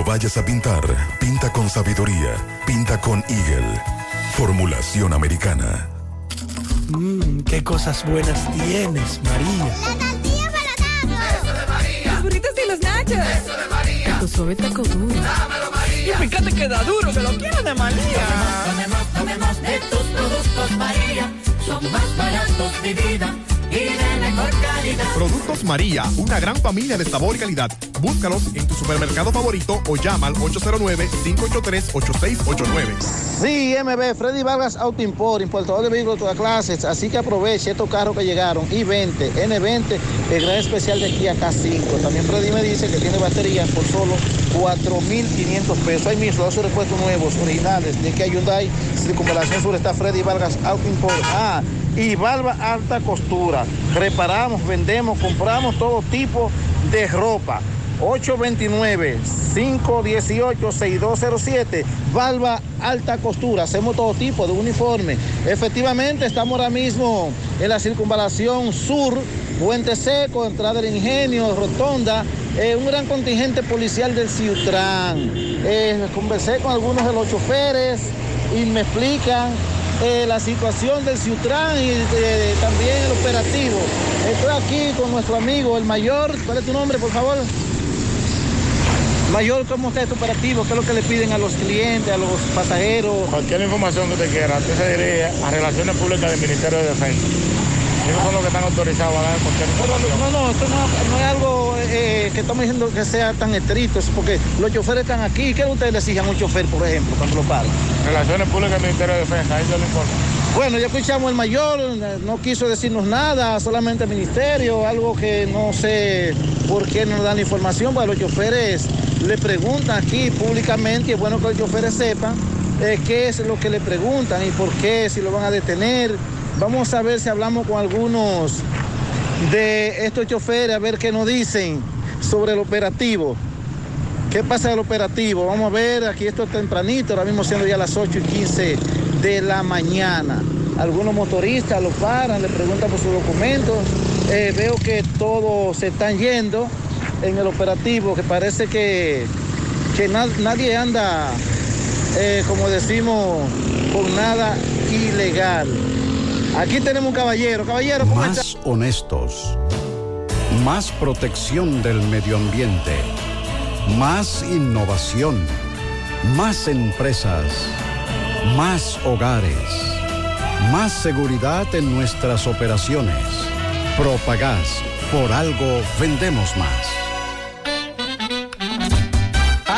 Vayas a pintar, pinta con sabiduría, pinta con Eagle. Formulación americana. Mmm, qué cosas buenas tienes, María. Los burritos y los nachos. Eso de María. Tu suave taco duro. Y fíjate que da duro, que lo quiero de María. Tomemos, tomemos de tus productos, María. Son más baratos, mi vida. Productos María, una gran familia de sabor y calidad. Búscalos en tu supermercado favorito o llama al 809-583-8689. Sí, MB, Freddy Vargas Auto Import, importador de vehículos de todas clases. Así que aproveche estos carros que llegaron. I-20, N20, el gran especial de Kia K5. También Freddy me dice que tiene baterías por solo 4.500 pesos. Ahí mismo, dos repuestos nuevos, originales de Kia Hyundai. Circunvalación Sur está Freddy Vargas Auto Import. Ah, y Barba Alta Costura. Reparamos, vendemos, compramos todo tipo de ropa. 829-518-6207. Valva Alta Costura. Hacemos todo tipo de uniforme. Efectivamente, estamos ahora mismo en la circunvalación sur, Puente Seco, entrada del Ingenio, Rotonda. eh, un gran contingente policial del Ciutrán. Eh, conversé con algunos de los choferes y me explican eh, la situación del Ciutrán y también el operativo. Estoy aquí con nuestro amigo, el mayor. ¿Cuál es tu nombre, por favor? Mayor, ¿cómo está este operativo? ¿Qué es lo que le piden a los clientes, a los pasajeros? Cualquier información que usted quiera, usted se dirige a Relaciones Públicas del Ministerio de Defensa. Ellos son los que están autorizados a dar cualquier. No, no, esto no, no es algo eh, que estamos diciendo que sea tan estricto, es porque los choferes están aquí. ¿Qué ustedes le exigen a un chofer, por ejemplo, cuando lo paran? Relaciones Públicas del Ministerio de Defensa, ahí se lo informo. Bueno, ya escuchamos el mayor, no quiso decirnos nada, solamente el ministerio, algo que no sé por qué no nos dan la información, porque los choferes le preguntan aquí públicamente, y es bueno que los choferes sepan eh, qué es lo que le preguntan y por qué, si lo van a detener. Vamos a ver si hablamos con algunos de estos choferes, a ver qué nos dicen sobre el operativo. ¿Qué pasa del operativo? Vamos a ver, aquí esto es tempranito, ahora mismo siendo ya las 8 y 15 de la mañana. Algunos motoristas lo paran, le preguntan por sus documentos. Eh, veo que todos se están yendo en el operativo, que parece que, que na- nadie anda, eh, como decimos, con nada ilegal. Aquí tenemos un caballero. Caballero, ¿cómo está? Más honestos. Más protección del medio ambiente. Más innovación. Más empresas. Más hogares. Más seguridad en nuestras operaciones. Propagás. Por algo vendemos más.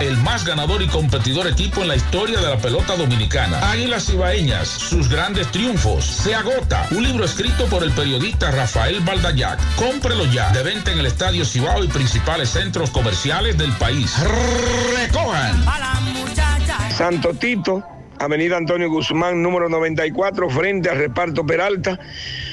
el más ganador y competidor equipo en la historia de la pelota dominicana. Águilas Ibaeñas, sus grandes triunfos. Se agota. Un libro escrito por el periodista Rafael Baldayac. Cómprelo ya. De venta en el Estadio Cibao y principales centros comerciales del país. Recojan. Santo Tito, Avenida Antonio Guzmán, número 94, frente al reparto Peralta.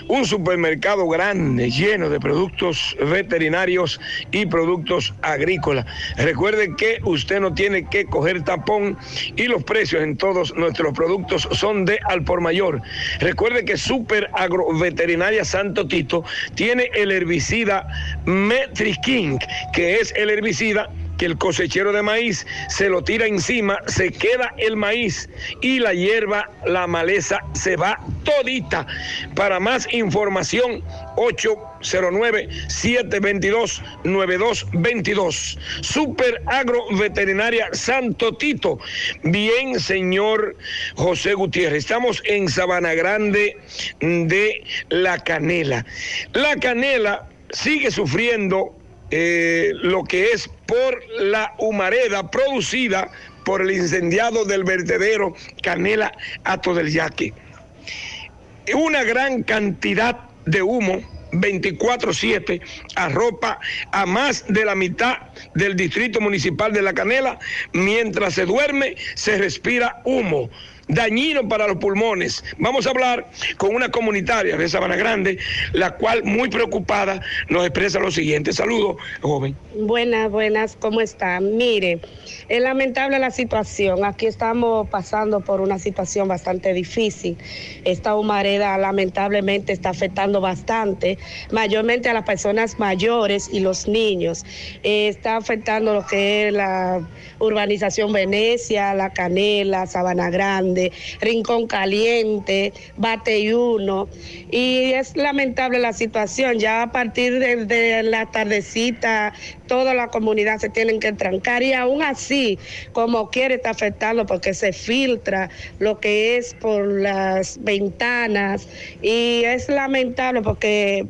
Un supermercado grande, lleno de productos veterinarios y productos agrícolas. Recuerde que usted no tiene que coger tapón y los precios en todos nuestros productos son de al por mayor. Recuerde que Super Agroveterinaria Santo Tito tiene el herbicida Metriking, que es el herbicida que el cosechero de maíz se lo tira encima, se queda el maíz y la hierba, la maleza se va todita. Para más información, 809-722-9222. Super Agro Veterinaria Santo Tito. Bien, señor José Gutiérrez. Estamos en Sabana Grande de La Canela. La Canela sigue sufriendo eh, lo que es por la humareda producida por el incendiado del vertedero Canela Ato del Yaque. Una gran cantidad de humo 24-7 arropa a más de la mitad del distrito municipal de La Canela. Mientras se duerme, se respira humo dañino para los pulmones. Vamos a hablar con una comunitaria de Sabana Grande, la cual muy preocupada nos expresa lo siguiente. Saludos, joven. Buenas, buenas, ¿cómo está? Mire, es lamentable la situación. Aquí estamos pasando por una situación bastante difícil. Esta humareda lamentablemente está afectando bastante, mayormente a las personas mayores y los niños. Está afectando lo que es la urbanización Venecia, La Canela, Sabana Grande, Rincón Caliente, Bateyuno. Y es lamentable la situación. Ya a partir de, de la tardecita, toda la comunidad se tienen que trancar y aún así, como quiere, está afectando porque se filtra lo que es por las ventanas y es lamentable porque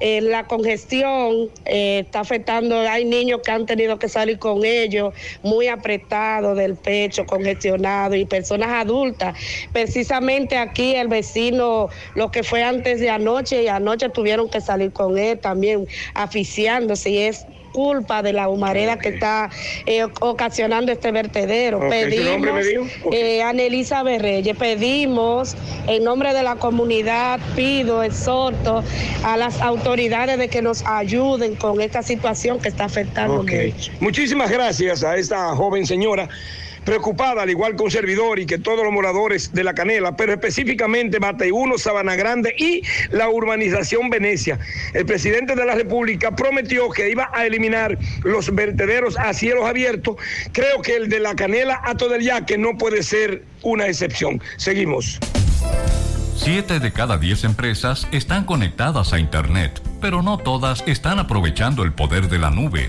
eh, la congestión eh, está afectando, hay niños que han tenido que salir con ellos muy apretados del pecho, congestionados y personas adultas. Precisamente aquí el vecino, lo que fue antes de anoche y anoche tuvieron que salir con él también asfixiándose y es culpa de la humareda que está eh, ocasionando este vertedero. Ok, ¿su nombre me pedimos, dijo? Ok. eh, Anelisa Berreyes, pedimos en nombre de la comunidad, pido, exhorto a las autoridades de que nos ayuden con esta situación que está afectando. Muchísimas gracias a esta joven señora preocupada, al igual que un servidor y que todos los moradores de La Canela, pero específicamente Bateyuno, Sabana Grande y la urbanización Venecia. El presidente de la República prometió que iba a eliminar los vertederos a cielos abiertos. Creo que el de La Canela a todo el Yaque no puede ser una excepción. Seguimos. Siete de cada diez empresas están conectadas a Internet, pero no todas están aprovechando el poder de la nube.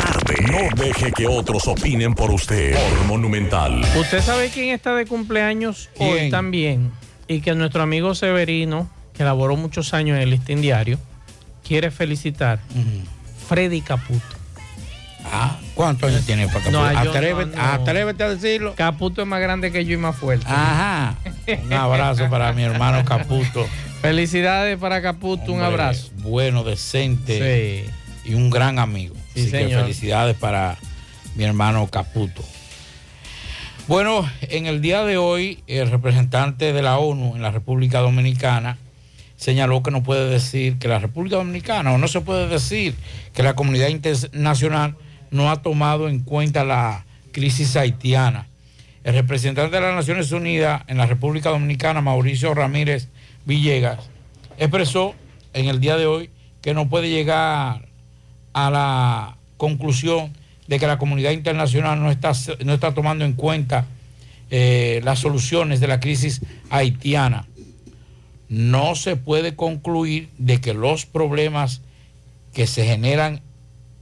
No deje que otros opinen por usted. Por Monumental. ¿Usted sabe quién está de cumpleaños hoy también? Y que nuestro amigo Severino, que laboró muchos años en el listín diario, quiere felicitar. Freddy Caputo. Ah, ¿cuántos años tiene para Caputo? No, atrévete, no, no. atrévete a decirlo. Caputo es más grande que yo y más fuerte. Ajá. Un abrazo para mi hermano Caputo. Felicidades para Caputo, un abrazo. Bueno, decente y un gran amigo. Sí, Así que felicidades para mi hermano Caputo. Bueno, en el día de hoy, el representante de la ONU en la República Dominicana señaló que no puede decir que la República Dominicana, o no se puede decir que la comunidad internacional no ha tomado en cuenta la crisis haitiana. El representante de las Naciones Unidas en la República Dominicana, Mauricio Ramírez Villegas, expresó en el día de hoy que no puede llegar a la conclusión de que la comunidad internacional no está, no está tomando en cuenta eh, las soluciones de la crisis haitiana. No se puede concluir de que los problemas que se generan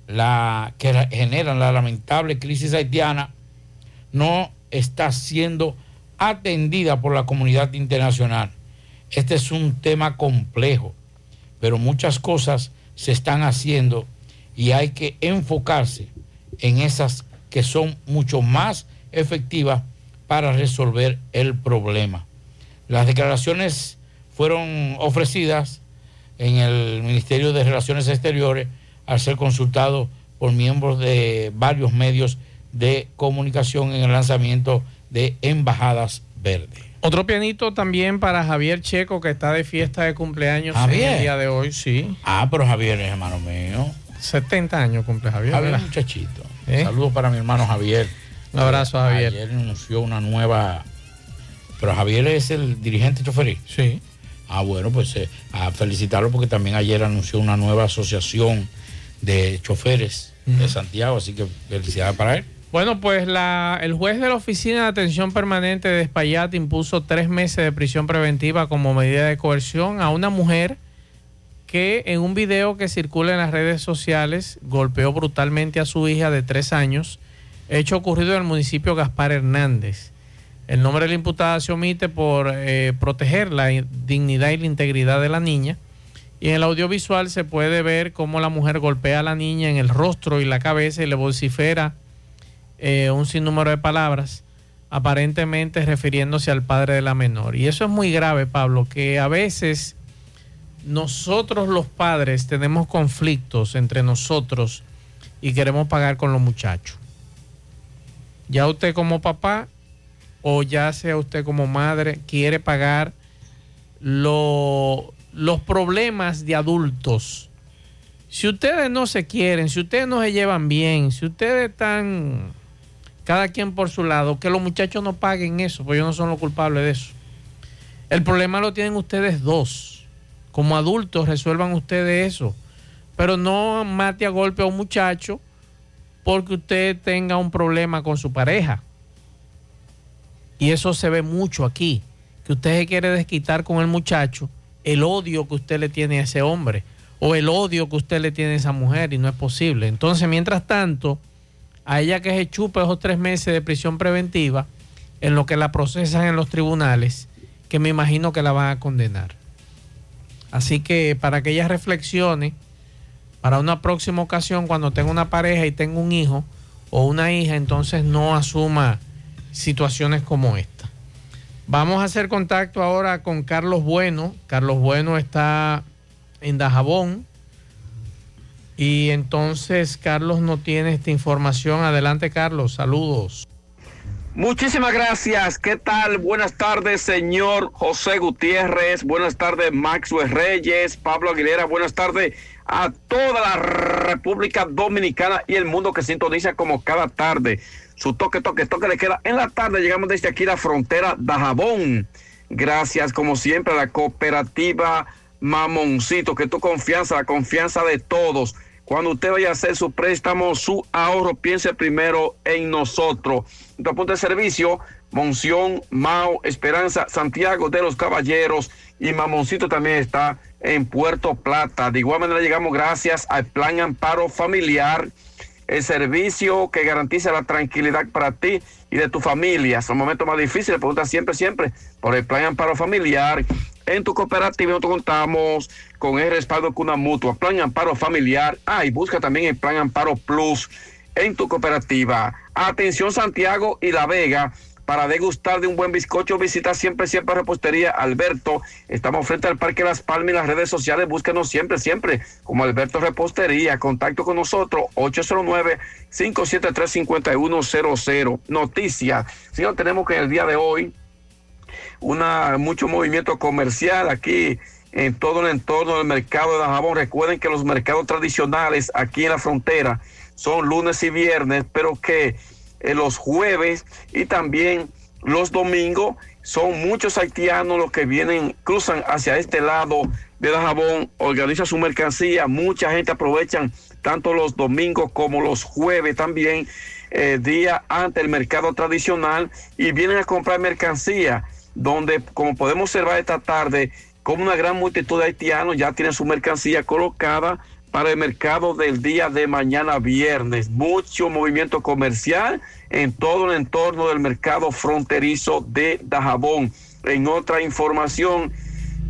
la que ra- generan la lamentable crisis haitiana no está siendo atendida por la comunidad internacional. Este es un tema complejo, pero muchas cosas se están haciendo y hay que enfocarse en esas que son mucho más efectivas para resolver el problema. Las declaraciones fueron ofrecidas en el Ministerio de Relaciones Exteriores al ser consultado por miembros de varios medios de comunicación en el lanzamiento de Embajadas Verdes. Otro pianito también para Javier Checo, que está de fiesta de cumpleaños en Javier. el día de hoy, sí. Ah, pero Javier es hermano mío. 70 años cumple Javier. Javier, ¿verdad? muchachito. ¿Eh? Saludos para mi hermano Javier. Un abrazo a Javier. Ayer anunció una nueva. Pero Javier es el dirigente choferil. Sí. Ah, bueno, pues eh, a felicitarlo porque también ayer anunció una nueva asociación de choferes de Santiago, así que felicidades para él. Bueno, pues la, el juez de la Oficina de Atención Permanente de Espaillat impuso tres meses de prisión preventiva como medida de coerción a una mujer que en un video que circula en las redes sociales golpeó brutalmente a su hija de tres años, hecho ocurrido en el municipio Gaspar Hernández. El nombre de la imputada se omite por eh, proteger la dignidad y la integridad de la niña. Y en el audiovisual se puede ver cómo la mujer golpea a la niña en el rostro y la cabeza y le vocifera eh, un sinnúmero de palabras, aparentemente refiriéndose al padre de la menor. Y eso es muy grave, Pablo, que a veces nosotros los padres tenemos conflictos entre nosotros y queremos pagar con los muchachos. Ya usted como papá o ya sea usted como madre quiere pagar lo- los problemas de adultos. Si ustedes no se quieren, si ustedes no se llevan bien, si ustedes están cada quien por su lado, que los muchachos no paguen eso, porque ellos no son los culpables de eso. El problema lo tienen ustedes dos. Como adultos resuelvan ustedes eso. Pero no mate a golpe a un muchacho porque usted tenga un problema con su pareja. Y eso se ve mucho aquí, que usted se quiere desquitar con el muchacho el odio que usted le tiene a ese hombre o el odio que usted le tiene a esa mujer y no es posible. Entonces, mientras tanto, a ella que se chupa esos tres meses de prisión preventiva en lo que la procesan en los tribunales, que me imagino que la van a condenar. Así que para que ella reflexione, para una próxima ocasión, cuando tenga una pareja y tenga un hijo o una hija, entonces no asuma situaciones como esta. Vamos a hacer contacto ahora con Carlos Bueno. Carlos Bueno está en Dajabón Y entonces Carlos no tiene esta información. Adelante Carlos, saludos. Muchísimas gracias. ¿Qué tal? Buenas tardes, señor José Gutiérrez. Buenas tardes, Maxwell Reyes, Pablo Aguilera. Buenas tardes a toda la República Dominicana y el mundo que sintoniza como cada tarde. Su toque, toque, toque le queda en la tarde. Llegamos desde aquí la frontera de Jabón. Gracias, como siempre, a la cooperativa Mamoncito, que tu confianza, la confianza de todos. Cuando usted vaya a hacer su préstamo, su ahorro, piense primero en nosotros. Nuestro punto de servicio, Monción, Mao, Esperanza, Santiago de los Caballeros y Mamoncito también está en Puerto Plata. De igual manera llegamos gracias al Plan Amparo Familiar, el servicio que garantiza la tranquilidad para ti y de tu familia. Es un momento más difícil, pregunta siempre, siempre por el Plan Amparo Familiar. En tu cooperativa nosotros contamos con el respaldo con una mutua, Plan Amparo Familiar. Ah, y busca también el Plan Amparo Plus en tu cooperativa. Atención Santiago y La Vega. Para degustar de un buen bizcocho, visita siempre, siempre Repostería Alberto. Estamos frente al Parque Las Palmas y las redes sociales. Búsquenos siempre, siempre como Alberto Repostería. Contacto con nosotros, 809-573-5100. Noticias. Señor, tenemos que el día de hoy una, mucho movimiento comercial aquí en todo el entorno del mercado de Dajabón. Recuerden que los mercados tradicionales aquí en la frontera son lunes y viernes, pero que eh, los jueves y también los domingos son muchos haitianos los que vienen, cruzan hacia este lado de Dajabón, organiza su mercancía, mucha gente aprovechan tanto los domingos como los jueves también, eh, día ante el mercado tradicional y vienen a comprar mercancía, donde como podemos observar esta tarde, como una gran multitud de haitianos ya tienen su mercancía colocada para el mercado del día de mañana viernes. Mucho movimiento comercial en todo el entorno del mercado fronterizo de Dajabón. En otra información,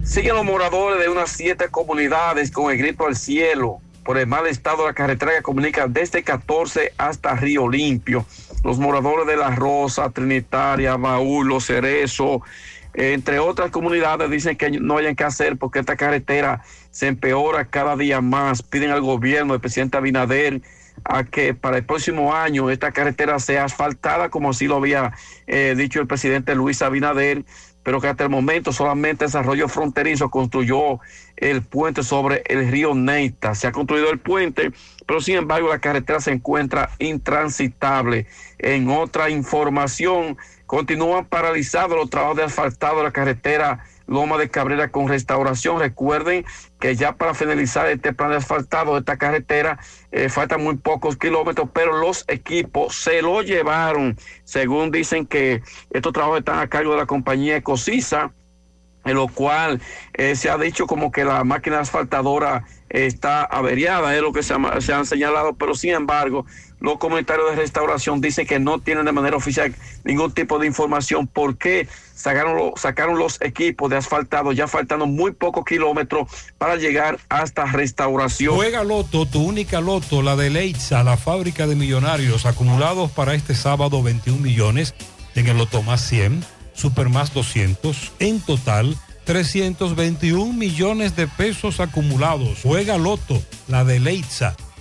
siguen los moradores de unas siete comunidades con el grito al cielo por el mal estado de la carretera que comunica desde 14 hasta Río Limpio. Los moradores de La Rosa, Trinitaria, Baúl, Los Cerezo, entre otras comunidades dicen que no hayan que hacer porque esta carretera se empeora cada día más. Piden al gobierno del presidente Abinader a que para el próximo año esta carretera sea asfaltada, como así lo había eh, dicho el presidente Luis Abinader, pero que hasta el momento solamente Desarrollo Fronterizo construyó el puente sobre el río Neita. Se ha construido el puente, pero sin embargo la carretera se encuentra intransitable. En otra información, continúan paralizados los trabajos de asfaltado de la carretera Loma de Cabrera con restauración. Recuerden que ya para finalizar este plan de asfaltado de esta carretera eh, faltan muy pocos kilómetros, pero los equipos se lo llevaron, según dicen que estos trabajos están a cargo de la compañía Ecosisa en lo cual eh, se ha dicho como que la máquina asfaltadora está averiada, es lo que se, se, han señalado, pero sin embargo, los comentarios de restauración dicen que no tienen de manera oficial ningún tipo de información por qué sacaron, lo, sacaron los equipos de asfaltado, ya faltando muy pocos kilómetros para llegar hasta restauración. Juega Loto, tu única Loto, la de Leitza, la fábrica de millonarios, acumulados para este sábado 21 millones en el Loto más 100 Super más 200, en total 321 millones de pesos acumulados. Juega Loto, la de Leitza,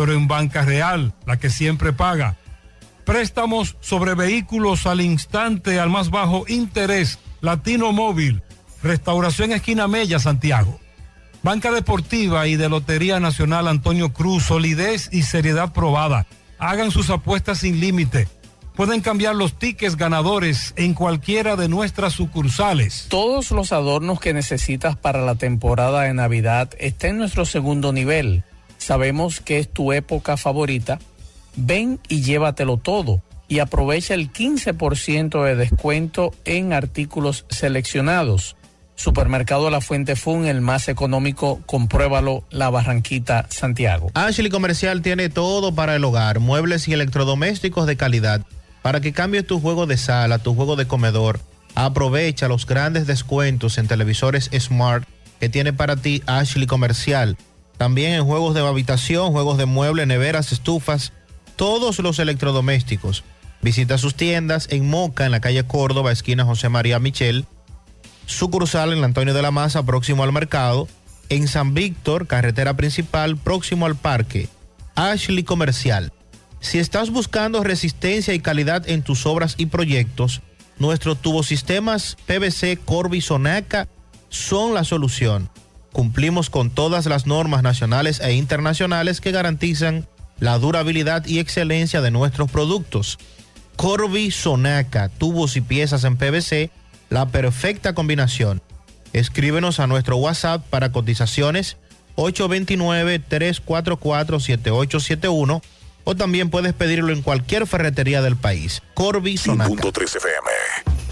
pero en Banca Real, la que siempre paga. Préstamos sobre vehículos al instante al más bajo interés. Latino Móvil. Restauración Esquina Mella, Santiago. Banca Deportiva y de Lotería Nacional Antonio Cruz. Solidez y seriedad probada. Hagan sus apuestas sin límite Pueden cambiar los tickets ganadores en cualquiera de nuestras sucursales. Todos los adornos que necesitas para la temporada de Navidad están en nuestro segundo nivel. Sabemos que es tu época favorita. Ven y llévatelo todo y aprovecha el 15% de descuento en artículos seleccionados. Supermercado La Fuente Fun, el más económico, compruébalo, La Barranquita, Santiago. Ashley Comercial tiene todo para el hogar, muebles y electrodomésticos de calidad. Para que cambies tu juego de sala, tu juego de comedor, aprovecha los grandes descuentos en televisores Smart que tiene para ti Ashley Comercial. También en juegos de habitación, juegos de muebles, neveras, estufas, todos los electrodomésticos. Visita sus tiendas en Moca, en la calle Córdoba, esquina José María Michel sucursal en Antonio de la Maza, próximo al mercado, en San Víctor, carretera principal, próximo al parque, Ashley Comercial. Si estás buscando resistencia y calidad en tus obras y proyectos, nuestros tubosistemas PVC Corby Sonaca son la solución. Cumplimos con todas las normas nacionales e internacionales que garantizan la durabilidad y excelencia de nuestros productos. Corby Sonaca, tubos y piezas en PVC la perfecta combinación. Escríbenos a nuestro WhatsApp para cotizaciones 829-344-7871 o también puedes pedirlo en cualquier ferretería del país. Corby Sonaca. FM.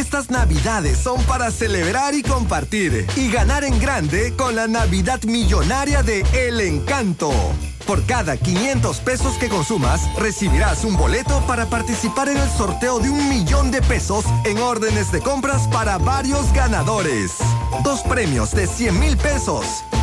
Estas navidades son para celebrar y compartir y ganar en grande con la Navidad Millonaria de El Encanto. Por cada 500 pesos que consumas, recibirás un boleto para participar en el sorteo de un millón de pesos en órdenes de compras para varios ganadores. Dos premios de 100 mil pesos,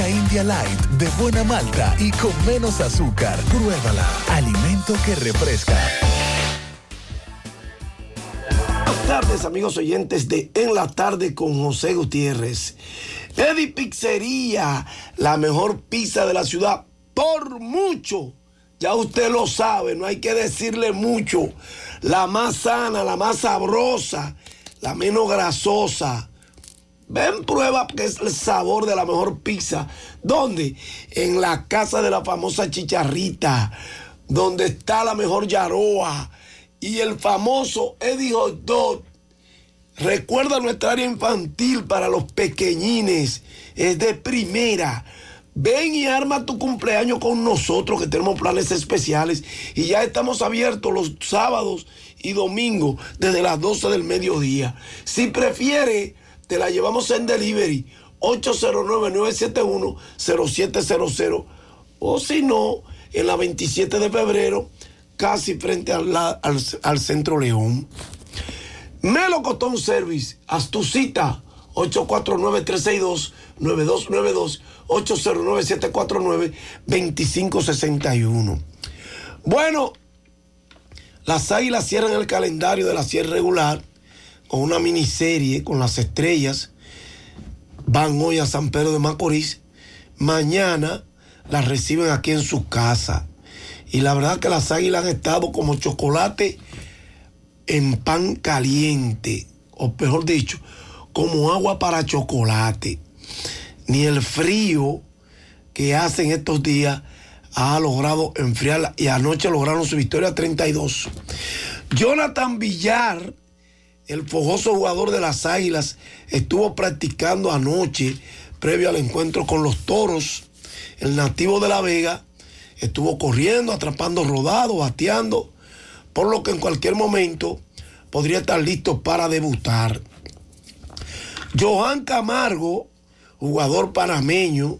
India Light de buena malta y con menos azúcar. Pruébala. Alimento que refresca. Buenas tardes, amigos oyentes de En la Tarde con José Gutiérrez. Eddie Pizzería, la mejor pizza de la ciudad, por mucho. Ya usted lo sabe, no hay que decirle mucho. La más sana, la más sabrosa, la menos grasosa. Ven, prueba que es el sabor de la mejor pizza. ¿Dónde? En la casa de la famosa chicharrita, donde está la mejor yaroa y el famoso Eddie Hot Dog. Recuerda nuestra área infantil para los pequeñines. Es de primera. Ven y arma tu cumpleaños con nosotros que tenemos planes especiales y ya estamos abiertos los sábados y domingos desde las 12 del mediodía. Si prefiere, te la llevamos en delivery. 809-971-0700 o si no, en la 27 de febrero, casi frente al, al, al Centro León. Melocotón Service, haz tu cita. 849-362-9292, 809-749-2561. Bueno, las águilas cierran el calendario de la sierra regular con una miniserie con las estrellas. Van hoy a San Pedro de Macorís. Mañana las reciben aquí en su casa. Y la verdad que las águilas han estado como chocolate en pan caliente. O mejor dicho, como agua para chocolate. Ni el frío que hacen estos días ha logrado enfriarla. Y anoche lograron su victoria 32. Jonathan Villar el fogoso jugador de las Águilas estuvo practicando anoche, previo al encuentro con los toros. El nativo de La Vega estuvo corriendo, atrapando rodados, bateando, por lo que en cualquier momento podría estar listo para debutar. Johan Camargo, jugador panameño,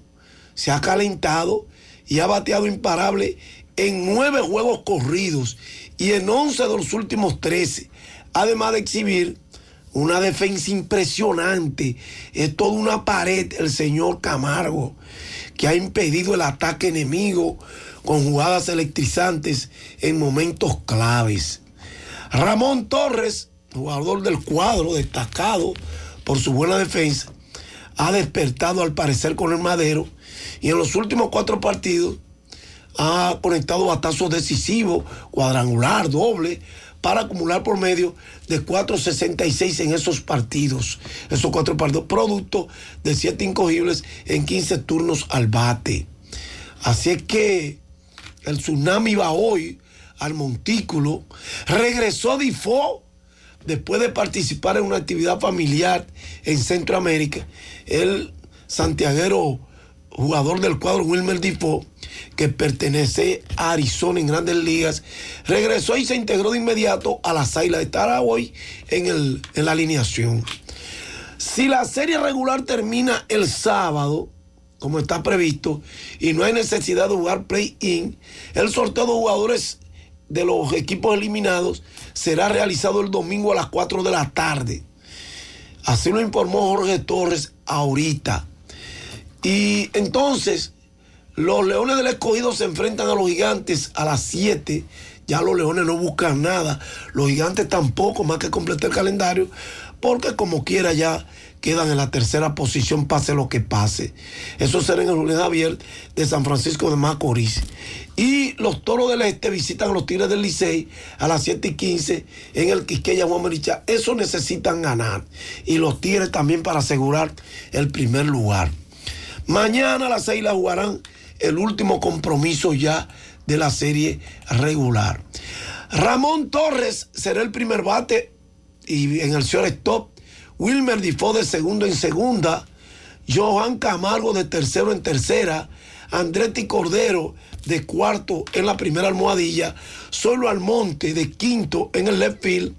se ha calentado y ha bateado imparable en nueve juegos corridos y en 11 de los últimos 13, además de exhibir una defensa impresionante. Es toda una pared el señor Camargo, que ha impedido el ataque enemigo con jugadas electrizantes en momentos claves. Ramón Torres, jugador del cuadro, destacado por su buena defensa, ha despertado al parecer con el madero y en los últimos cuatro partidos ha conectado batazos decisivos, cuadrangular, doble, para acumular por medio de 4.66 en esos partidos, esos cuatro partidos, producto de siete incogibles en 15 turnos al bate. Así es que el tsunami va hoy al montículo, regresó Difo después de participar en una actividad familiar en Centroamérica. El santiaguero jugador del cuadro Wilmer Difo que pertenece a Arizona en grandes ligas, regresó y se integró de inmediato a las Águilas. Estará hoy en, el, en la alineación. Si la serie regular termina el sábado, como está previsto, y no hay necesidad de jugar play-in, el sorteo de jugadores de los equipos eliminados será realizado el domingo a las 4 de la tarde. Así lo informó Jorge Torres ahorita. Y entonces, los Leones del Escogido se enfrentan a los Gigantes a las 7. Ya los Leones no buscan nada. Los Gigantes tampoco, más que completar el calendario, porque como quiera ya quedan en la tercera posición, pase lo que pase. Eso será en el Julián Javier de San Francisco de Macorís. Y los Toros del Este visitan a los Tigres del Licey a las 7 y 15 en el Quisqueya Juan. Eso necesitan ganar. Y los Tigres también para asegurar el primer lugar. Mañana a las 6 la jugarán el último compromiso ya de la serie regular. Ramón Torres será el primer bate y en el shortstop. Wilmer Difo de segundo en segunda. Johan Camargo de tercero en tercera. Andretti Cordero de cuarto en la primera almohadilla. Solo Almonte de quinto en el left field.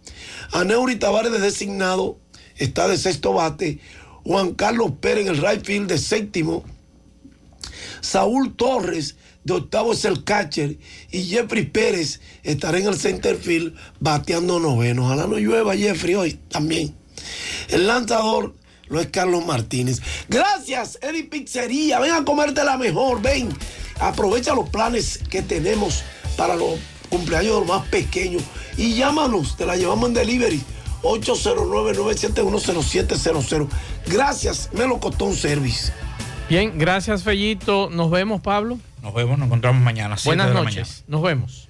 Aneuri Tavares de designado está de sexto bate. Juan Carlos Pérez en el right field de séptimo. Saúl Torres de octavo es el catcher y Jeffrey Pérez estará en el center field bateando noveno. Ojalá no llueva Jeffrey hoy también. El lanzador lo es Carlos Martínez. Gracias, Eddie Pizzería. Ven a comerte la mejor. Ven, aprovecha los planes que tenemos para los cumpleaños de los más pequeños y llámanos, te la llevamos en delivery. 809-971-0700. Gracias, Melocotón Service. Bien, gracias Fellito. Nos vemos, Pablo. Nos vemos, nos encontramos mañana. Buenas noches. Nos vemos.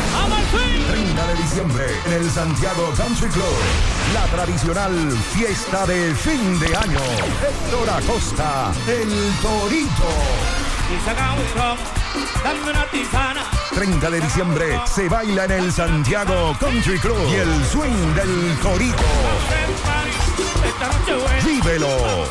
30 de diciembre en el Santiago Country Club. La tradicional fiesta de fin de año. Héctor Acosta, el Torito. Y saca un ron, dame una tisana. 30 de diciembre se baila en el Santiago Country Club y el swing del Torito. Vívelo.